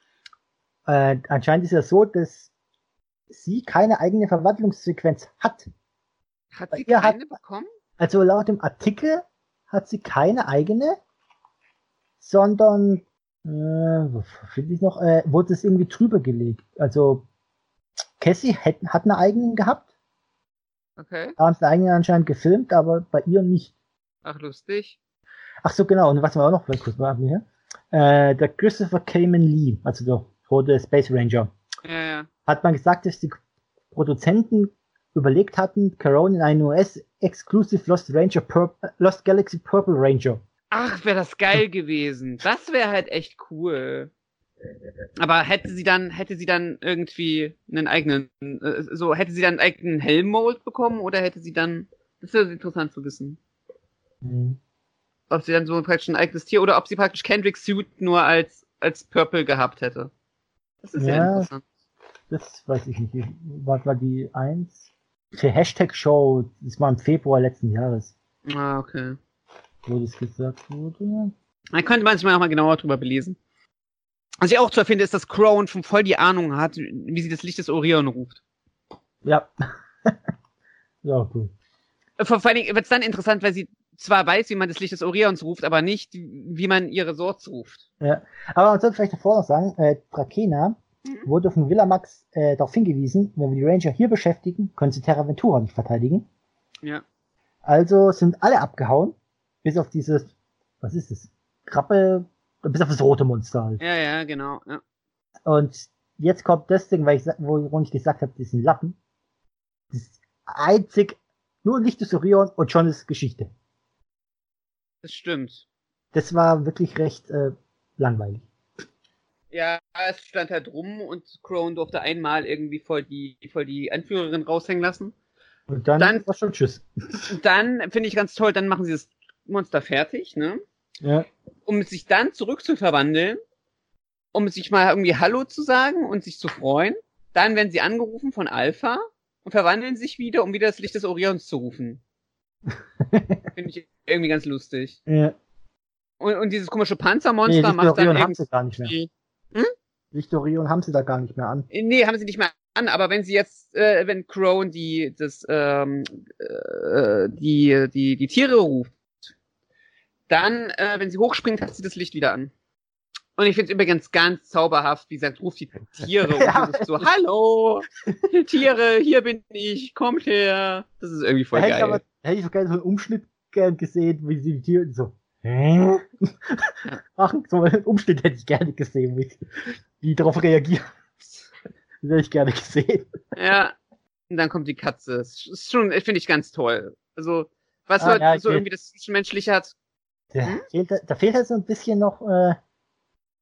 Äh, anscheinend ist es so, dass sie keine eigene Verwandlungssequenz hat. Hat sie ihr hat- keine bekommen? Also laut dem Artikel hat sie keine eigene, sondern äh, finde ich noch, äh, wurde es irgendwie drüber gelegt. Also Cassie hat, hat eine eigene gehabt, Okay. da haben sie eigene anscheinend gefilmt, aber bei ihr nicht. Ach, lustig. Ach so, genau. Und was wir auch noch kurz machen hier. Äh, der Christopher Cayman Lee, also der rote Space Ranger, Ja, ja. hat man gesagt, dass die Produzenten überlegt hatten, Caron in einen US-Exclusive Lost Ranger Pur Lost Galaxy Purple Ranger. Ach, wäre das geil gewesen. Das wäre halt echt cool. Aber hätte sie dann, hätte sie dann irgendwie einen eigenen, äh, so, hätte sie dann einen eigenen Helmmold bekommen oder hätte sie dann, das wäre interessant zu wissen. Mhm. Ob sie dann so praktisch ein eigenes Tier oder ob sie praktisch Kendrick's Suit nur als, als Purple gehabt hätte. Das ist sehr Ja. interessant. Das weiß ich nicht. Ich- Was war die eins? Für Hashtag Show, das war im Februar letzten Jahres, Ah, okay. wo das gesagt wurde. Dann könnte man sich mal noch mal genauer drüber belesen. Was ich auch zu erfinden ist, dass Crown schon voll die Ahnung hat, wie sie das Licht des Orion ruft. Ja. [laughs] ja, cool. Vor, vor allen Dingen wird es dann interessant, weil sie zwar weiß, wie man das Licht des Orions ruft, aber nicht, wie man ihre Sorts ruft. Ja. Aber man sollte vielleicht davor noch sagen, äh, Drakena Mhm. wurde von Villamax äh, darauf hingewiesen, wenn wir die Ranger hier beschäftigen, können sie Terra Ventura nicht verteidigen. Ja. Also sind alle abgehauen, bis auf dieses, was ist das? Krabbe, bis auf das rote Monster halt. Ja, ja, genau. Ja. Und jetzt kommt das Ding, weil ich, wo ich gesagt habe, diesen Lappen. Das ist einzig, nur Licht des Orion und schon ist Geschichte. Das stimmt. Das war wirklich recht äh, langweilig. Ja, es stand halt rum und Crown durfte einmal irgendwie voll die, voll die Anführerin raushängen lassen. Und dann, Dann- war schon Tschüss. Dann finde ich ganz toll, dann machen sie das Monster fertig, ne? Ja. Um sich dann zurückzuverwandeln, um sich mal irgendwie Hallo zu sagen und sich zu freuen. Dann werden sie angerufen von Alpha und verwandeln sich wieder, um wieder das Licht des Orions zu rufen. [laughs] Finde ich irgendwie ganz lustig. ja. Und, und dieses komische Nee, Panzermonster Licht macht dann Orion haben sie gar nicht mehr. Hm? Licht Orion haben sie da gar nicht mehr an. Nee, haben sie nicht mehr an, aber wenn sie jetzt, äh, wenn Crown die, das, ähm, äh, die, die, die Tiere ruft, dann, äh, wenn sie hochspringt, hat sie das Licht wieder an. Und ich finde es übrigens ganz zauberhaft, wie gesagt, ruft die Tiere [laughs] und Ja. so, hallo, Tiere, hier bin ich, kommt her. Das ist irgendwie voll da hätte ich geil. aber, hätte ich so gerne so einen Umschnitt gern gesehen, wie sie die Tiere so, hä? machen. So einen Umschnitt hätte ich gerne gesehen, wie die darauf reagieren. [laughs] Das hätte ich gerne gesehen. Ja. Und dann kommt die Katze. Das ist schon, finde ich ganz toll. Also, was Ah, halt ja, so okay. irgendwie das Menschliche hat, Da, Hm? fehlt, da fehlt halt so ein bisschen noch, äh,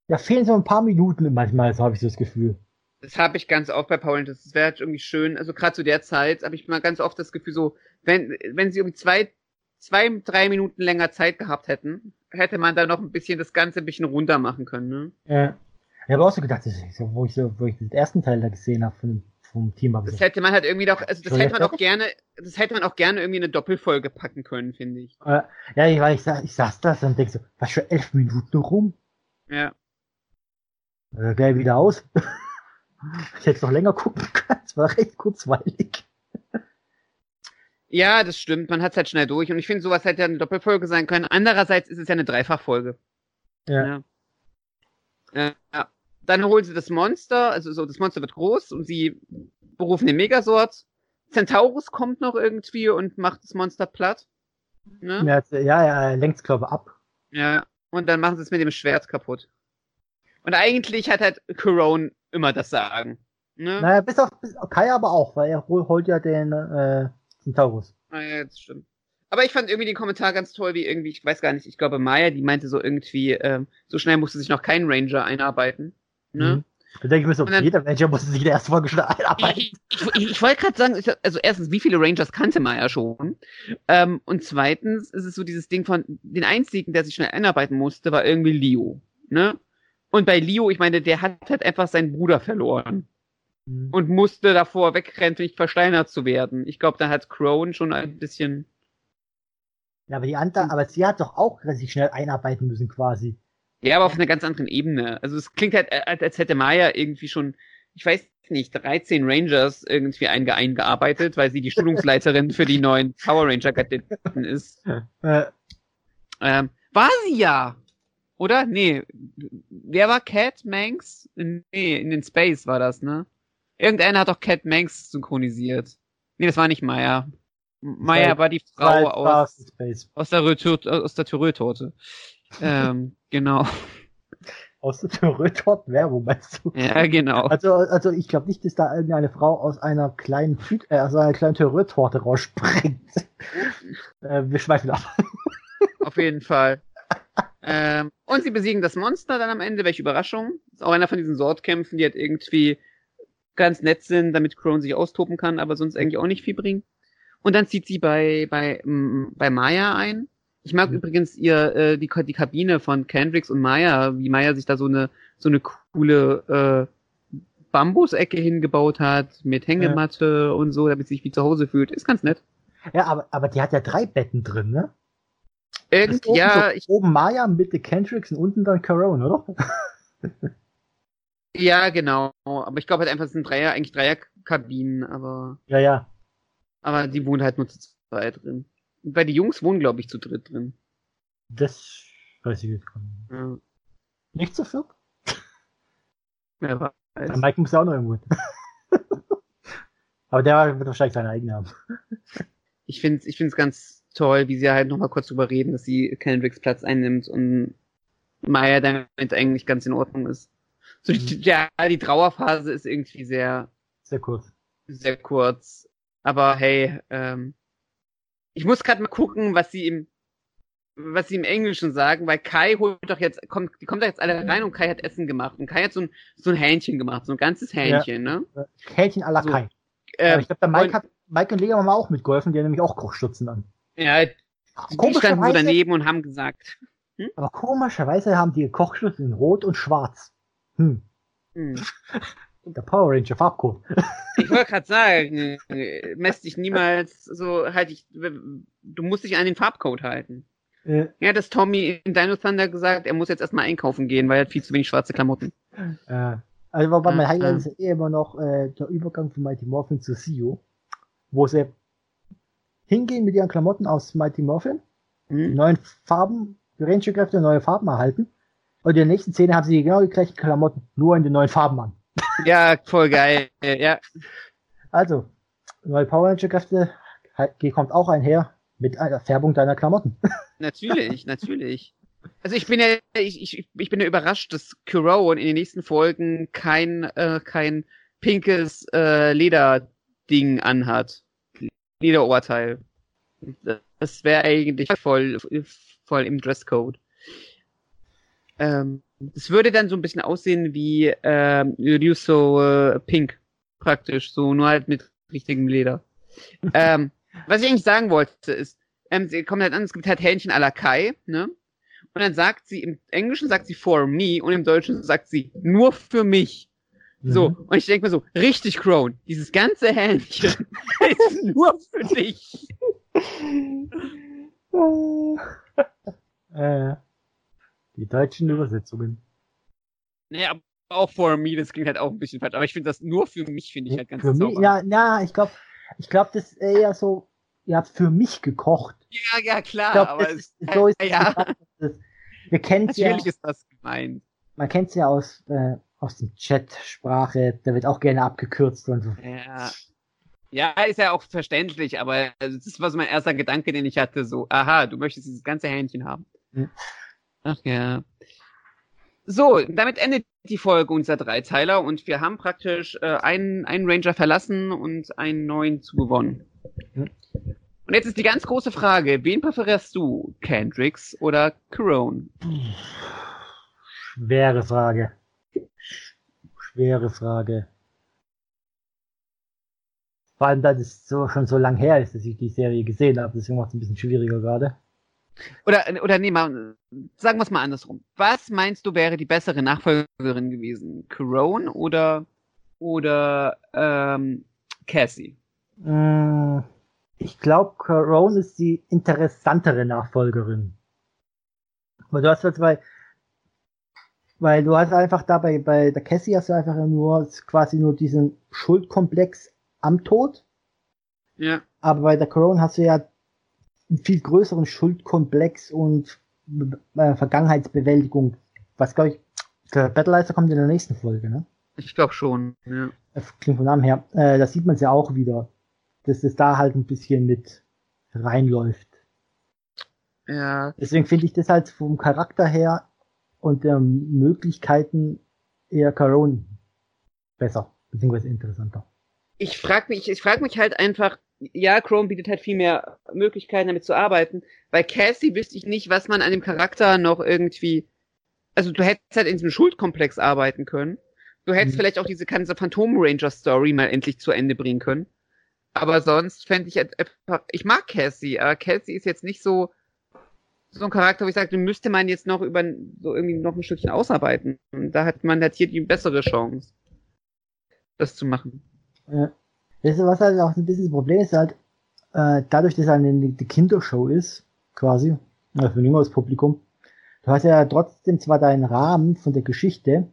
da fehlen so ein paar Minuten manchmal, so habe ich so das Gefühl. Das habe ich ganz oft bei Paul und das wäre halt irgendwie schön. Also gerade zu der Zeit habe ich mal ganz oft das Gefühl so, wenn wenn sie irgendwie zwei zwei drei Minuten länger Zeit gehabt hätten, hätte man da noch ein bisschen das Ganze ein bisschen runter machen können. Ne? Ja. Ich habe auch so gedacht, wo ich so, wo ich den ersten Teil da gesehen habe vom, vom Team, Das hätte man halt irgendwie doch, also das hätte man auch gerne, das hätte man auch gerne irgendwie in eine Doppelfolge packen können, finde ich. äh, ja, ich, weil ich, ich saß da und denk so, was für elf Minuten rum? Ja. Äh, gleich wieder aus. [laughs] ich hätte noch länger gucken können, es war recht kurzweilig. Ja, das stimmt. Man hat's halt schnell durch und ich finde, sowas hätte ja eine Doppelfolge sein können. Andererseits ist es ja eine Dreifachfolge. Ja. Ja, ja. Dann holen sie das Monster, also so, das Monster wird groß und sie berufen den Megasort. Centaurus kommt noch irgendwie und macht das Monster platt. Ne? Ja, ja, ja, er ich, ab. Ja. Und dann machen sie es mit dem Schwert kaputt. Und eigentlich hat halt Corone immer das Sagen. Ne? Naja, bis auf, bis, Kai aber auch, weil er hol- holt ja den, äh, Centaurus. Ah, ja, das stimmt. Aber ich fand irgendwie den Kommentar ganz toll, wie irgendwie, ich weiß gar nicht, ich glaube Maya, die meinte so irgendwie, ähm, so schnell musste sich noch kein Ranger einarbeiten. Ne? Mhm. Da denke ich mir so, dann- jeder Ranger musste sich in der ersten Folge schon einarbeiten. Ich, ich, ich, ich wollte gerade sagen, ich- also erstens, wie viele Rangers kannte Maya schon? Ähm, und zweitens ist es so dieses Ding von, den einzigen, der sich schnell einarbeiten musste, war irgendwie Leo. Ne? Und bei Leo, ich meine, der hat halt einfach seinen Bruder verloren Mhm. und musste davor wegrennen, nicht versteinert zu werden. Ich glaube, da hat Crone schon ein bisschen. Ja, aber die andere, aber sie hat doch auch sich schnell einarbeiten müssen quasi. Ja, aber auf einer ganz anderen Ebene. Also es klingt halt, als als hätte Maya irgendwie schon, ich weiß nicht, 13 Rangers irgendwie einge eingearbeitet, weil sie die Schulungsleiterin für die neuen Power Ranger Kadetten ist. [laughs] Äh, Ähm, war sie ja. Oder? Nee. Wer war Cat Manx? Nee, in den Space war das, ne? Irgendeiner hat doch Cat Manx synchronisiert. Nee, das war nicht Maya. Maya war- die Frau aus, aus der Rötür- aus der Tyrö-Torte. Ähm, genau. Aus der Rötort-Werbung, meinst du? Ja, genau. Also, also ich glaube nicht, dass da irgendeine Frau aus einer kleinen Tüte, äh, aus einer kleinen Rötorte rausspringt. [laughs] äh, wir schweifen ab. Auf jeden Fall. ähm, und sie besiegen das Monster dann am Ende, welche Überraschung. Ist auch einer von diesen Sortkämpfen, die halt irgendwie ganz nett sind, damit Crone sich austoben kann, aber sonst eigentlich auch nicht viel bringen. Und dann zieht sie bei, bei, mm, bei Maya ein. Ich mag Mhm. übrigens ihr, äh, die, die Kabine von Kendricks und Maya, wie Maya sich da so eine, so eine coole, äh, Bambusecke hingebaut hat, mit Hängematte und so, damit sie sich wie zu Hause fühlt. Ist ganz nett. Ja, aber, aber die hat ja drei Betten drin, ne? Irgend, oben, ja, so, ich, oben Maya, Mitte Kendricks und unten dann Carone, oder? [laughs] Ja, genau. Aber ich glaube halt einfach, es sind Dreier, eigentlich Dreierkabinen, aber, ja, ja. aber die wohnen halt nur zu zweit drin. Weil die Jungs wohnen, glaube ich, zu dritt drin. Das weiß ich jetzt nicht. Ja, Nicht so viel? [laughs] wer weiß. Der Mike muss ja auch noch irgendwo [laughs] aber der wird wahrscheinlich seine eigene haben. [laughs] Ich finde es ich find's ganz toll, wie sie halt nochmal kurz drüber reden, dass sie Kendricks Platz einnimmt und Maya damit eigentlich ganz in Ordnung ist. So, die, ja, die Trauerphase ist irgendwie sehr, Sehr kurz. sehr kurz. Aber hey, ähm, ich muss gerade mal gucken, was sie im was sie im Englischen sagen, weil Kai holt doch jetzt, kommt, die kommt da jetzt alle rein und Kai hat Essen gemacht. Und Kai hat so ein, so ein Hähnchen gemacht, so ein ganzes Hähnchen, ne? Hähnchen à la So, Kai. Ähm, aber ich glaube, der Mike und- hat, Mike und Lea haben auch mitgeholfen, die haben nämlich auch Kochstutzen an. ja, die standen so daneben und haben gesagt, aber komischerweise haben die Kochstutzen in Rot und Schwarz. Hm. hm, [laughs] Der Power Ranger Farbcode. ich wollte gerade sagen, äh, mess dich niemals so, halt ich, du musst dich an den Farbcode halten. Äh, Ja, das Tommy in Dino Thunder gesagt, er muss jetzt erstmal einkaufen gehen, weil er hat viel zu wenig schwarze Klamotten. äh, also wobei mein Ah, Highlight ah. ist ja eh immer noch äh, der Übergang von Mighty Morphin zu Sio, wo sie hingehen mit ihren Klamotten aus Mighty Morphin, die Hm? neuen Farben, die Ranger-Kräfte neue Farben erhalten. Und in der nächsten Szene haben sie genau die gleichen Klamotten, nur in den neuen Farben an. Ja, voll geil. Ja, Also, neue Power Ranger-Kräfte halt, kommt auch einher mit einer Färbung deiner Klamotten. [laughs] natürlich, natürlich. Also ich bin ja, ich, ich, ich bin ja überrascht, dass Curone in den nächsten Folgen kein, äh, kein pinkes äh, Lederding anhat. Lederoberteil. Das wäre eigentlich voll, voll im Dresscode. Ähm, es würde dann so ein bisschen aussehen wie ähm, Ryuso äh, Pink, praktisch, so nur halt mit richtigem Leder. [laughs] ähm, was ich eigentlich sagen wollte, ist, ähm, sie kommt halt an, es gibt halt Hähnchen à la Kai, ne? Und dann sagt sie, im Englischen sagt sie for me und im Deutschen sagt sie nur für mich. So, Mhm. und ich denke mir so, richtig Crone, dieses ganze Hähnchen [laughs] ist nur für dich. [laughs] äh, die deutschen Übersetzungen. Naja, aber auch for me, das klingt halt auch ein bisschen falsch, aber ich finde das nur für mich, finde ich halt ganz für mich, sauber. ja, ja, ich glaube, ich glaube, das ist eher so, ihr habt für mich gekocht. ja, ja, klar, Ich glaube, aber es, ist, so [laughs] ist es ja, gedacht, das, wir kennen es ja, natürlich ist das gemeint. man kennt es ja aus, äh, aus dem Chat-Sprache, da wird auch gerne abgekürzt und so. Ja. Ja, ist ja auch verständlich, aber also das war so mein erster Gedanke, den ich hatte, so, aha, du möchtest dieses ganze Hähnchen haben. Hm. Ach ja. So, damit endet die Folge unserer Dreiteiler und wir haben praktisch äh, einen, einen Ranger verlassen und einen neuen zugewonnen. Hm. Und jetzt ist die ganz große Frage, wen präferierst du? Kendricks oder Corone? Schwere Frage. Schwere Frage. Vor allem, da es so, schon so lang her ist, dass ich die Serie gesehen habe, deswegen macht es ein bisschen schwieriger gerade. Oder, oder nee, mal, sagen wir es mal andersrum. Was meinst du wäre die bessere Nachfolgerin gewesen? Corone oder, oder ähm, Cassie? Mm, Ich glaube, Corone ist die interessantere Nachfolgerin. Weil du hast ja zwei, Weil du hast einfach da bei, der Cassie hast du einfach nur quasi nur diesen Schuldkomplex am Tod. Ja. Aber bei der Corona hast du ja viel größeren Schuldkomplex und äh, Vergangenheitsbewältigung. Was glaube ich, der Battleister kommt in der nächsten Folge, ne? Ich glaube schon, ja. Das klingt vom Namen her. Äh, da sieht man es ja auch wieder, dass es da halt ein bisschen mit reinläuft. Ja. Deswegen finde ich das halt vom Charakter her und der Möglichkeiten eher Caron besser, beziehungsweise interessanter. Ich frage mich, ich frage mich halt einfach, ja, Chrome bietet halt viel mehr Möglichkeiten, damit zu arbeiten. Bei Cassie wüsste ich nicht, was man an dem Charakter noch irgendwie. Also du hättest halt in diesem Schuldkomplex arbeiten können. Du hättest Mhm. vielleicht auch diese ganze Phantom Ranger Story mal endlich zu Ende bringen können. Aber sonst fände ich halt einfach, ich mag Cassie, aber Cassie ist jetzt nicht so, so ein Charakter, wo ich sage, den müsste man jetzt noch über, so irgendwie noch ein Stückchen ausarbeiten. Und da hat man halt hier die bessere Chance, das zu machen. Ja. Das was halt auch ein bisschen das Problem ist, halt, äh, dadurch, dass es eine, eine Kindershow ist, quasi, also für ein jüngeres Publikum, du hast ja trotzdem zwar deinen Rahmen von der Geschichte,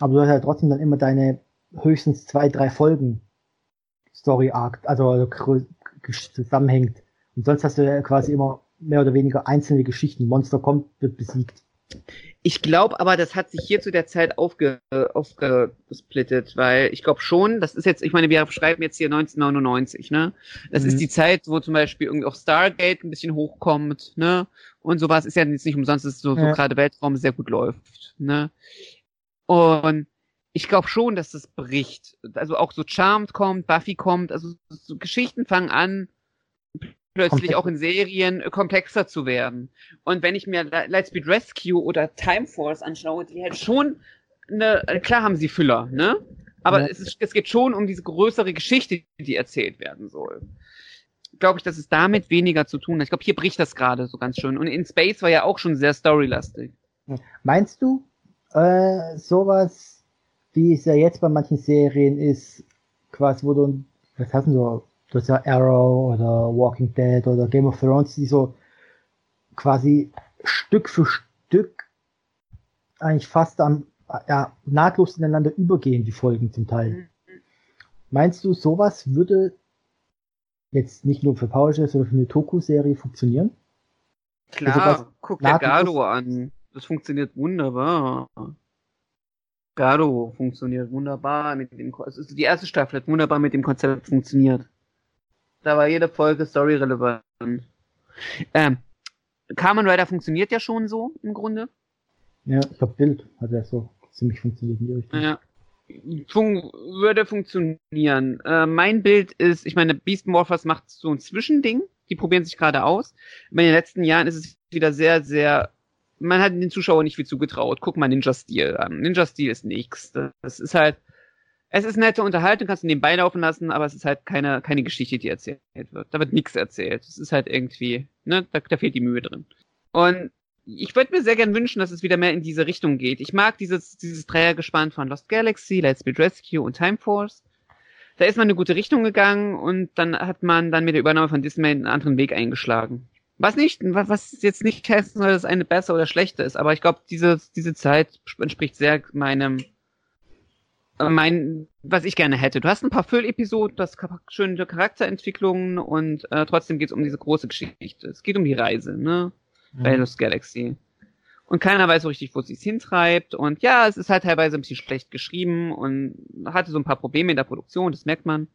aber du hast ja trotzdem dann immer deine höchstens zwei, drei Folgen Story Arc, also gesch- zusammenhängt. Und sonst hast du ja quasi immer mehr oder weniger einzelne Geschichten. Monster kommt, wird besiegt. Ich glaube aber, das hat sich hier zu der Zeit aufge, aufgesplittet, weil ich glaube schon, das ist jetzt, ich meine, wir schreiben jetzt hier 1999, ne? Das Mhm. ist die Zeit, wo zum Beispiel irgendwie auch Stargate ein bisschen hochkommt, ne? Und sowas ist ja jetzt nicht umsonst, dass so, so Ja. gerade Weltraum sehr gut läuft, ne? Und ich glaube schon, dass das bricht. Also auch so Charmed kommt, Buffy kommt, also so Geschichten fangen an, plötzlich Komplex- auch in Serien äh, komplexer zu werden. Und wenn ich mir Li- Lightspeed Rescue oder Time Force anschaue, die halt schon eine, äh, klar haben sie Füller, ne? Aber Ja. es, ist, es geht schon um diese größere Geschichte, die erzählt werden soll. Glaube ich, dass es damit weniger zu tun hat. Ich glaube, hier bricht das gerade so ganz schön. Und in Space war ja auch schon sehr storylastig. Meinst du, äh, sowas, wie es ja jetzt bei manchen Serien ist, quasi, wo du, was hast du so, du hast ja Arrow oder Walking Dead oder Game of Thrones, die so quasi Stück für Stück eigentlich fast am, ja, nahtlos ineinander übergehen, die Folgen zum Teil. Meinst du, sowas würde jetzt nicht nur für Power Chef, sondern für eine Toku-Serie funktionieren? Klar, sowas guck dir Gado an. Das funktioniert wunderbar. Gado funktioniert wunderbar mit dem, Ko- ist die erste Staffel hat wunderbar mit dem Konzept funktioniert. Da war jede Folge storyrelevant. Ähm, Kamen Rider funktioniert ja schon so im Grunde. Ja, ich glaube, Bild hat ja so ziemlich funktioniert in die Richtung. Ja. Fun würde funktionieren. Äh, mein Bild ist, ich meine, Beast Morphers macht so ein Zwischending. Die probieren sich gerade aus. Aber in den letzten Jahren ist es wieder sehr, sehr. Man hat den Zuschauern nicht viel zugetraut. Guck mal Ninja Steel an. Ninja Steel ist nix. Das ist halt. Es ist nette Unterhaltung, kannst du nebenbei laufen lassen, aber es ist halt keine, keine Geschichte, die erzählt wird. Da wird nichts erzählt. Es ist halt irgendwie, ne, da, da fehlt die Mühe drin. Und ich würde mir sehr gern wünschen, dass es wieder mehr in diese Richtung geht. Ich mag dieses, dieses Dreiergespann von Lost Galaxy, Lightspeed Rescue und Time Force. Da ist man in eine gute Richtung gegangen und dann hat man dann mit der Übernahme von Disney einen anderen Weg eingeschlagen. Was nicht, was jetzt nicht heißen soll, dass eine besser oder schlechter ist, aber ich glaube, diese, diese Zeit entspricht sehr meinem, mein, was ich gerne hätte. Du hast ein paar Füll-Episoden, du hast ka- schöne Charakterentwicklungen und äh, trotzdem geht es um diese große Geschichte. Es geht um die Reise, ne? bei Mhm. Lost Galaxy. Und keiner weiß so richtig, wo es sich hintreibt. Und ja, es ist halt teilweise ein bisschen schlecht geschrieben und hatte so ein paar Probleme in der Produktion, das merkt man.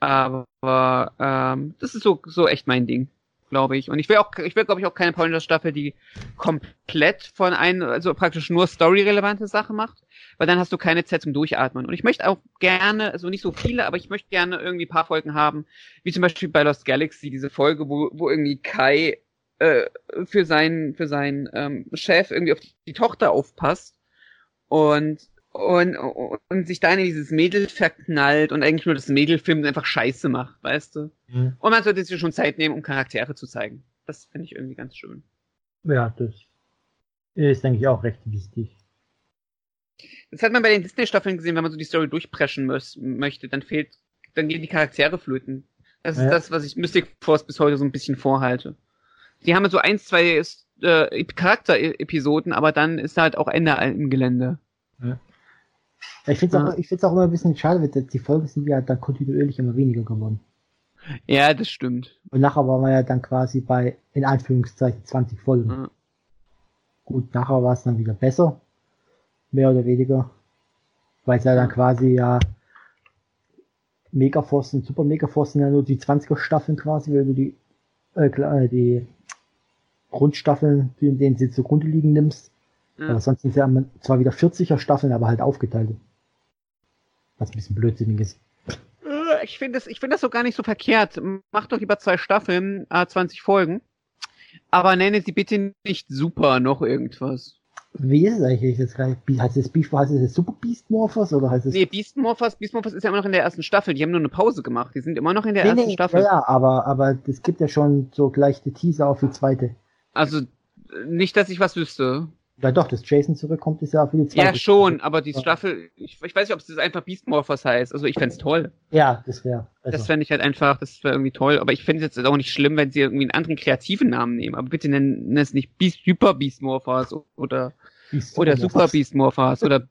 Aber ähm, das ist so, so echt mein Ding, glaube ich. Und ich will auch, ich will, glaube ich, auch keine Power Rangers Staffel, die komplett von einem, also praktisch nur storyrelevante Sache macht, weil dann hast du keine Zeit zum Durchatmen. Und ich möchte auch gerne, also nicht so viele, aber ich möchte gerne irgendwie paar Folgen haben, wie zum Beispiel bei Lost Galaxy, diese Folge, wo, wo irgendwie Kai äh, für seinen für seinen ähm, Chef irgendwie auf die, die Tochter aufpasst und und, und sich dann in dieses Mädel verknallt und eigentlich nur das Mädel filmt und einfach Scheiße macht, weißt du? Mhm. Und man sollte sich schon Zeit nehmen, um Charaktere zu zeigen. Das finde ich irgendwie ganz schön. Ja, das ist, denke ich, auch recht wichtig. Das hat man bei den Disney-Staffeln gesehen, wenn man so die Story durchpreschen muss, möchte, dann fehlt, dann gehen die Charaktere flöten. Das ist Ja. das, was ich Mystic Force bis heute so ein bisschen vorhalte. Die haben so ein, zwei äh, Charakterepisoden, aber dann ist halt auch Ende im Gelände. Ja, ich finde es auch, ich find's auch immer ein bisschen schade, weil die Folgen sind ja dann kontinuierlich immer weniger geworden. Ja, das stimmt. Und nachher waren wir ja dann quasi bei, in Anführungszeichen, 20 Folgen. Ja. Gut, nachher war es dann wieder besser. Mehr oder weniger. Weil es ja dann quasi ja Megaforce und Super Megaforce sind ja nur die 20er Staffeln quasi, wenn du die, äh, äh, die Grundstaffeln, in denen sie zugrunde liegen, nimmst. Ja. Aber sonst sind immer zwar wieder 40er Staffeln, aber halt aufgeteilt. Was ein bisschen blödsinnig ist. Äh, Ich finde das, ich finde das so gar nicht so verkehrt. Mach doch lieber zwei Staffeln, äh, 20 Folgen. Aber nenne sie bitte nicht super noch irgendwas. Wie ist es eigentlich jetzt gerade? Heißt es Beast, heißt es Super Beast Morphers oder heißt es Nee, Beast Morphers, Beast Morphers ist ja immer noch in der ersten Staffel. Die haben nur eine Pause gemacht. Die sind immer noch in der Nee, ersten nee, Staffel. Ja, aber, aber es gibt ja schon so gleich die Teaser auf die zweite. Also, äh, nicht, dass ich was wüsste. Ja doch, dass Jason zurückkommt, ist ja für die zweite. Ja, schon, aber die. Staffel, ich, ich weiß nicht, ob es das einfach Beast Morphers heißt. Also, ich fänd's toll. Ja, das wäre Das besser. fände ich halt einfach, das wäre irgendwie toll. Aber ich fände es jetzt auch nicht schlimm, wenn sie irgendwie einen anderen kreativen Namen nehmen. Aber bitte nennen, nennen es nicht Beast, Super Beast Morphers oder, oder. Super Beast Morphers oder,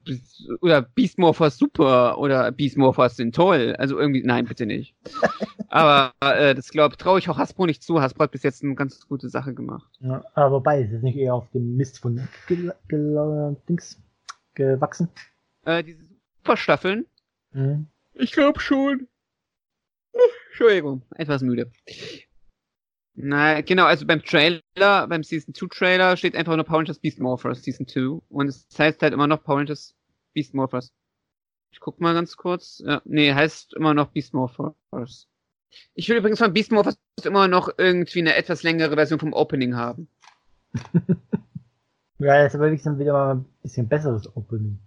oder Beast Morphers Super oder Beast Morphers sind toll. Also irgendwie, nein, bitte nicht. [laughs] Aber äh, das glaube traue ich auch Hasbro nicht zu. Hasbro hat bis jetzt eine ganz gute Sache gemacht. Ja, aber wobei, ist es nicht eher auf dem Mist von gel gel Dings gewachsen? Äh, diese Superstaffeln, Mhm. Ich glaube schon. Entschuldigung, etwas müde. Na, genau, also beim Trailer, beim Season 2 Trailer steht einfach nur Power Rangers Beast Morphers Season 2 und es heißt halt immer noch Power Rangers Beast Morphers. Ich guck mal ganz kurz. Ja, nee, heißt immer noch Beast Morphers. Ich will übrigens von Beast Morphers immer noch irgendwie eine etwas längere Version vom Opening haben. [laughs] Ja, das ist aber wirklich dann wieder mal ein bisschen besseres Opening.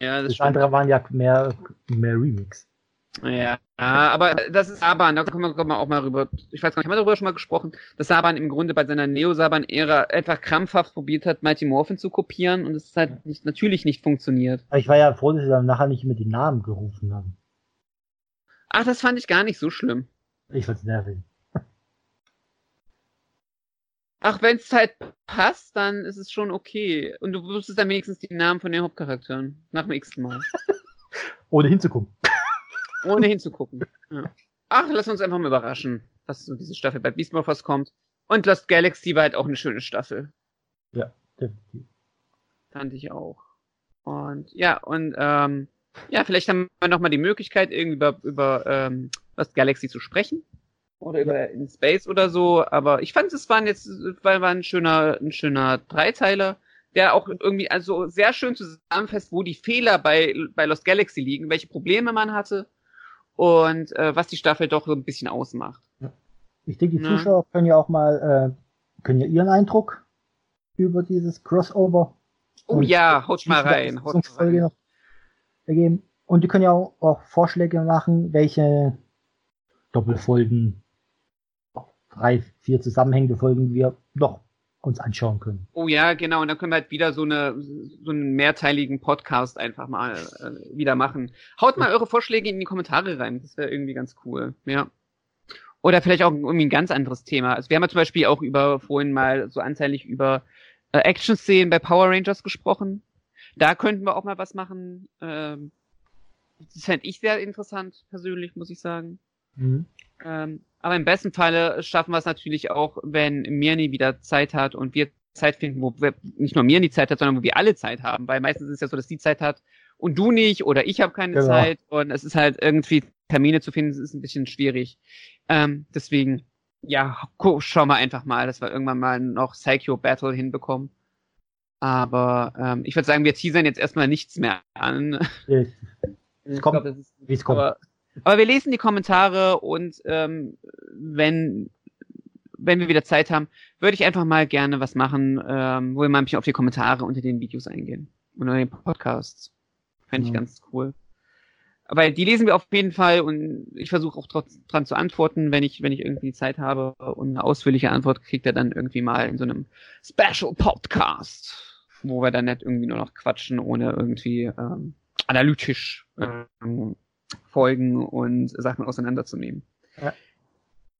Ja, Das andere waren ja mehr, mehr Remix. Ja, aber das ist Saban, da kommen wir, kommen wir auch mal rüber. Ich weiß gar nicht, haben wir darüber schon mal gesprochen, dass Saban im Grunde bei seiner Neo-Saban-Ära einfach krampfhaft probiert hat, Mighty Morphin zu kopieren und es halt nicht, natürlich nicht funktioniert. Ich war ja froh, dass sie dann nachher nicht mehr die Namen gerufen haben. Ach, das fand ich gar nicht so schlimm. Ich fand's nervig. Ach, wenn es halt passt, dann ist es schon okay. Und du wusstest dann wenigstens die Namen von den Hauptcharakteren. Nach dem x Mal. [laughs] Ohne hinzugucken. Ohne hinzugucken. Ja. Ach, lass uns einfach mal überraschen, was so diese Staffel bei Beast Morphers kommt. Und Lost Galaxy war halt auch eine schöne Staffel. Definitiv. Fand ich auch. Und ja, und ähm, ja, vielleicht haben wir nochmal die Möglichkeit, irgendwie über, über ähm, Lost Galaxy zu sprechen. Oder über In Space oder so. Aber ich fand, es waren jetzt, war, war ein schöner, ein schöner Dreiteiler, der auch irgendwie also sehr schön zusammenfasst, wo die Fehler bei, bei Lost Galaxy liegen, welche Probleme man hatte und äh, was die Staffel doch so ein bisschen ausmacht. Ich denke, die Ja. Zuschauer können ja auch mal, äh, können ja ihren Eindruck über dieses Crossover Oh ja, haut mal rein. Haut rein. noch ergeben. Und die können ja auch, auch Vorschläge machen, welche Doppelfolgen, drei, vier zusammenhängende Folgen wir noch uns anschauen können. Oh ja, genau. Und dann können wir halt wieder so eine so einen mehrteiligen Podcast einfach mal äh, wieder machen. Haut mal eure Vorschläge in die Kommentare rein. Das wäre irgendwie ganz cool. Ja. Oder vielleicht auch irgendwie ein ganz anderes Thema. Also wir haben ja zum Beispiel auch über vorhin mal so anteilig über äh, Action-Szenen bei Power Rangers gesprochen. Da könnten wir auch mal was machen. Ähm, das fände ich sehr interessant, persönlich, muss ich sagen. Mhm. Ähm, aber im besten Falle schaffen wir es natürlich auch, wenn Mirni wieder Zeit hat und wir Zeit finden, wo wir, nicht nur Mirni Zeit hat, sondern wo wir alle Zeit haben. Weil meistens ist es ja so, dass die Zeit hat und du nicht oder ich habe keine Genau. Zeit und es ist halt irgendwie Termine zu finden, ist ein bisschen schwierig. Ähm, deswegen, ja, schauen wir einfach mal, dass wir irgendwann mal noch Psycho Battle hinbekommen. Aber ähm, ich würde sagen, wir teasern jetzt erstmal nichts mehr an. [laughs] Ich kommt, glaub, ist Wie es kommt. aber, aber wir lesen die Kommentare und ähm, wenn wenn wir wieder Zeit haben, würde ich einfach mal gerne was machen, ähm, wo wir mal ein bisschen auf die Kommentare unter den Videos eingehen. Unter den Podcasts. Fände ich Ja. ganz cool. Aber die lesen wir auf jeden Fall und ich versuche auch trotz, dran zu antworten, wenn ich, wenn ich irgendwie Zeit habe und eine ausführliche Antwort kriegt er dann irgendwie mal in so einem Special Podcast, wo wir dann nicht irgendwie nur noch quatschen, ohne irgendwie ähm, analytisch ähm, Folgen und Sachen auseinanderzunehmen. Ja.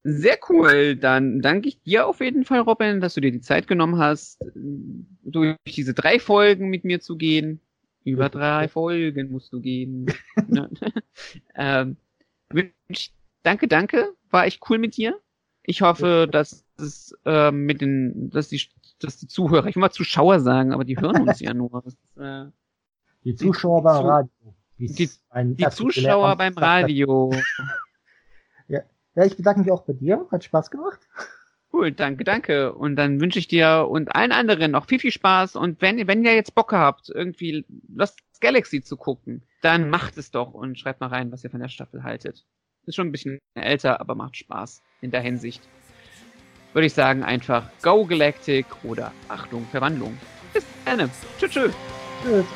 Sehr cool. Dann danke ich dir auf jeden Fall, Robin, dass du dir die Zeit genommen hast, durch diese drei Folgen mit mir zu gehen. Über drei [laughs] Folgen musst du gehen. [laughs] Ähm, danke, danke. War echt cool mit dir. Ich hoffe, dass es äh, mit den, dass die, dass die Zuhörer, ich will mal Zuschauer sagen, aber die hören uns [laughs] ja nur. Das äh, Die Zuschauer beim Zu- Radio. Die- die Zuschauer beim. Radio. [laughs] Ja, ich bedanke mich auch bei dir. Hat Spaß gemacht. Cool, danke, danke. Und dann wünsche ich dir und allen anderen noch viel, viel Spaß. Und wenn, wenn ihr jetzt Bock habt, irgendwie Lost Galaxy zu gucken, dann macht es doch und schreibt mal rein, was ihr von der Staffel haltet. Ist schon ein bisschen älter, aber macht Spaß in der Hinsicht. Würde ich sagen, einfach Go Galactic oder Achtung, Verwandlung. Bis dann. Tschüss. tschüss. Tschüss.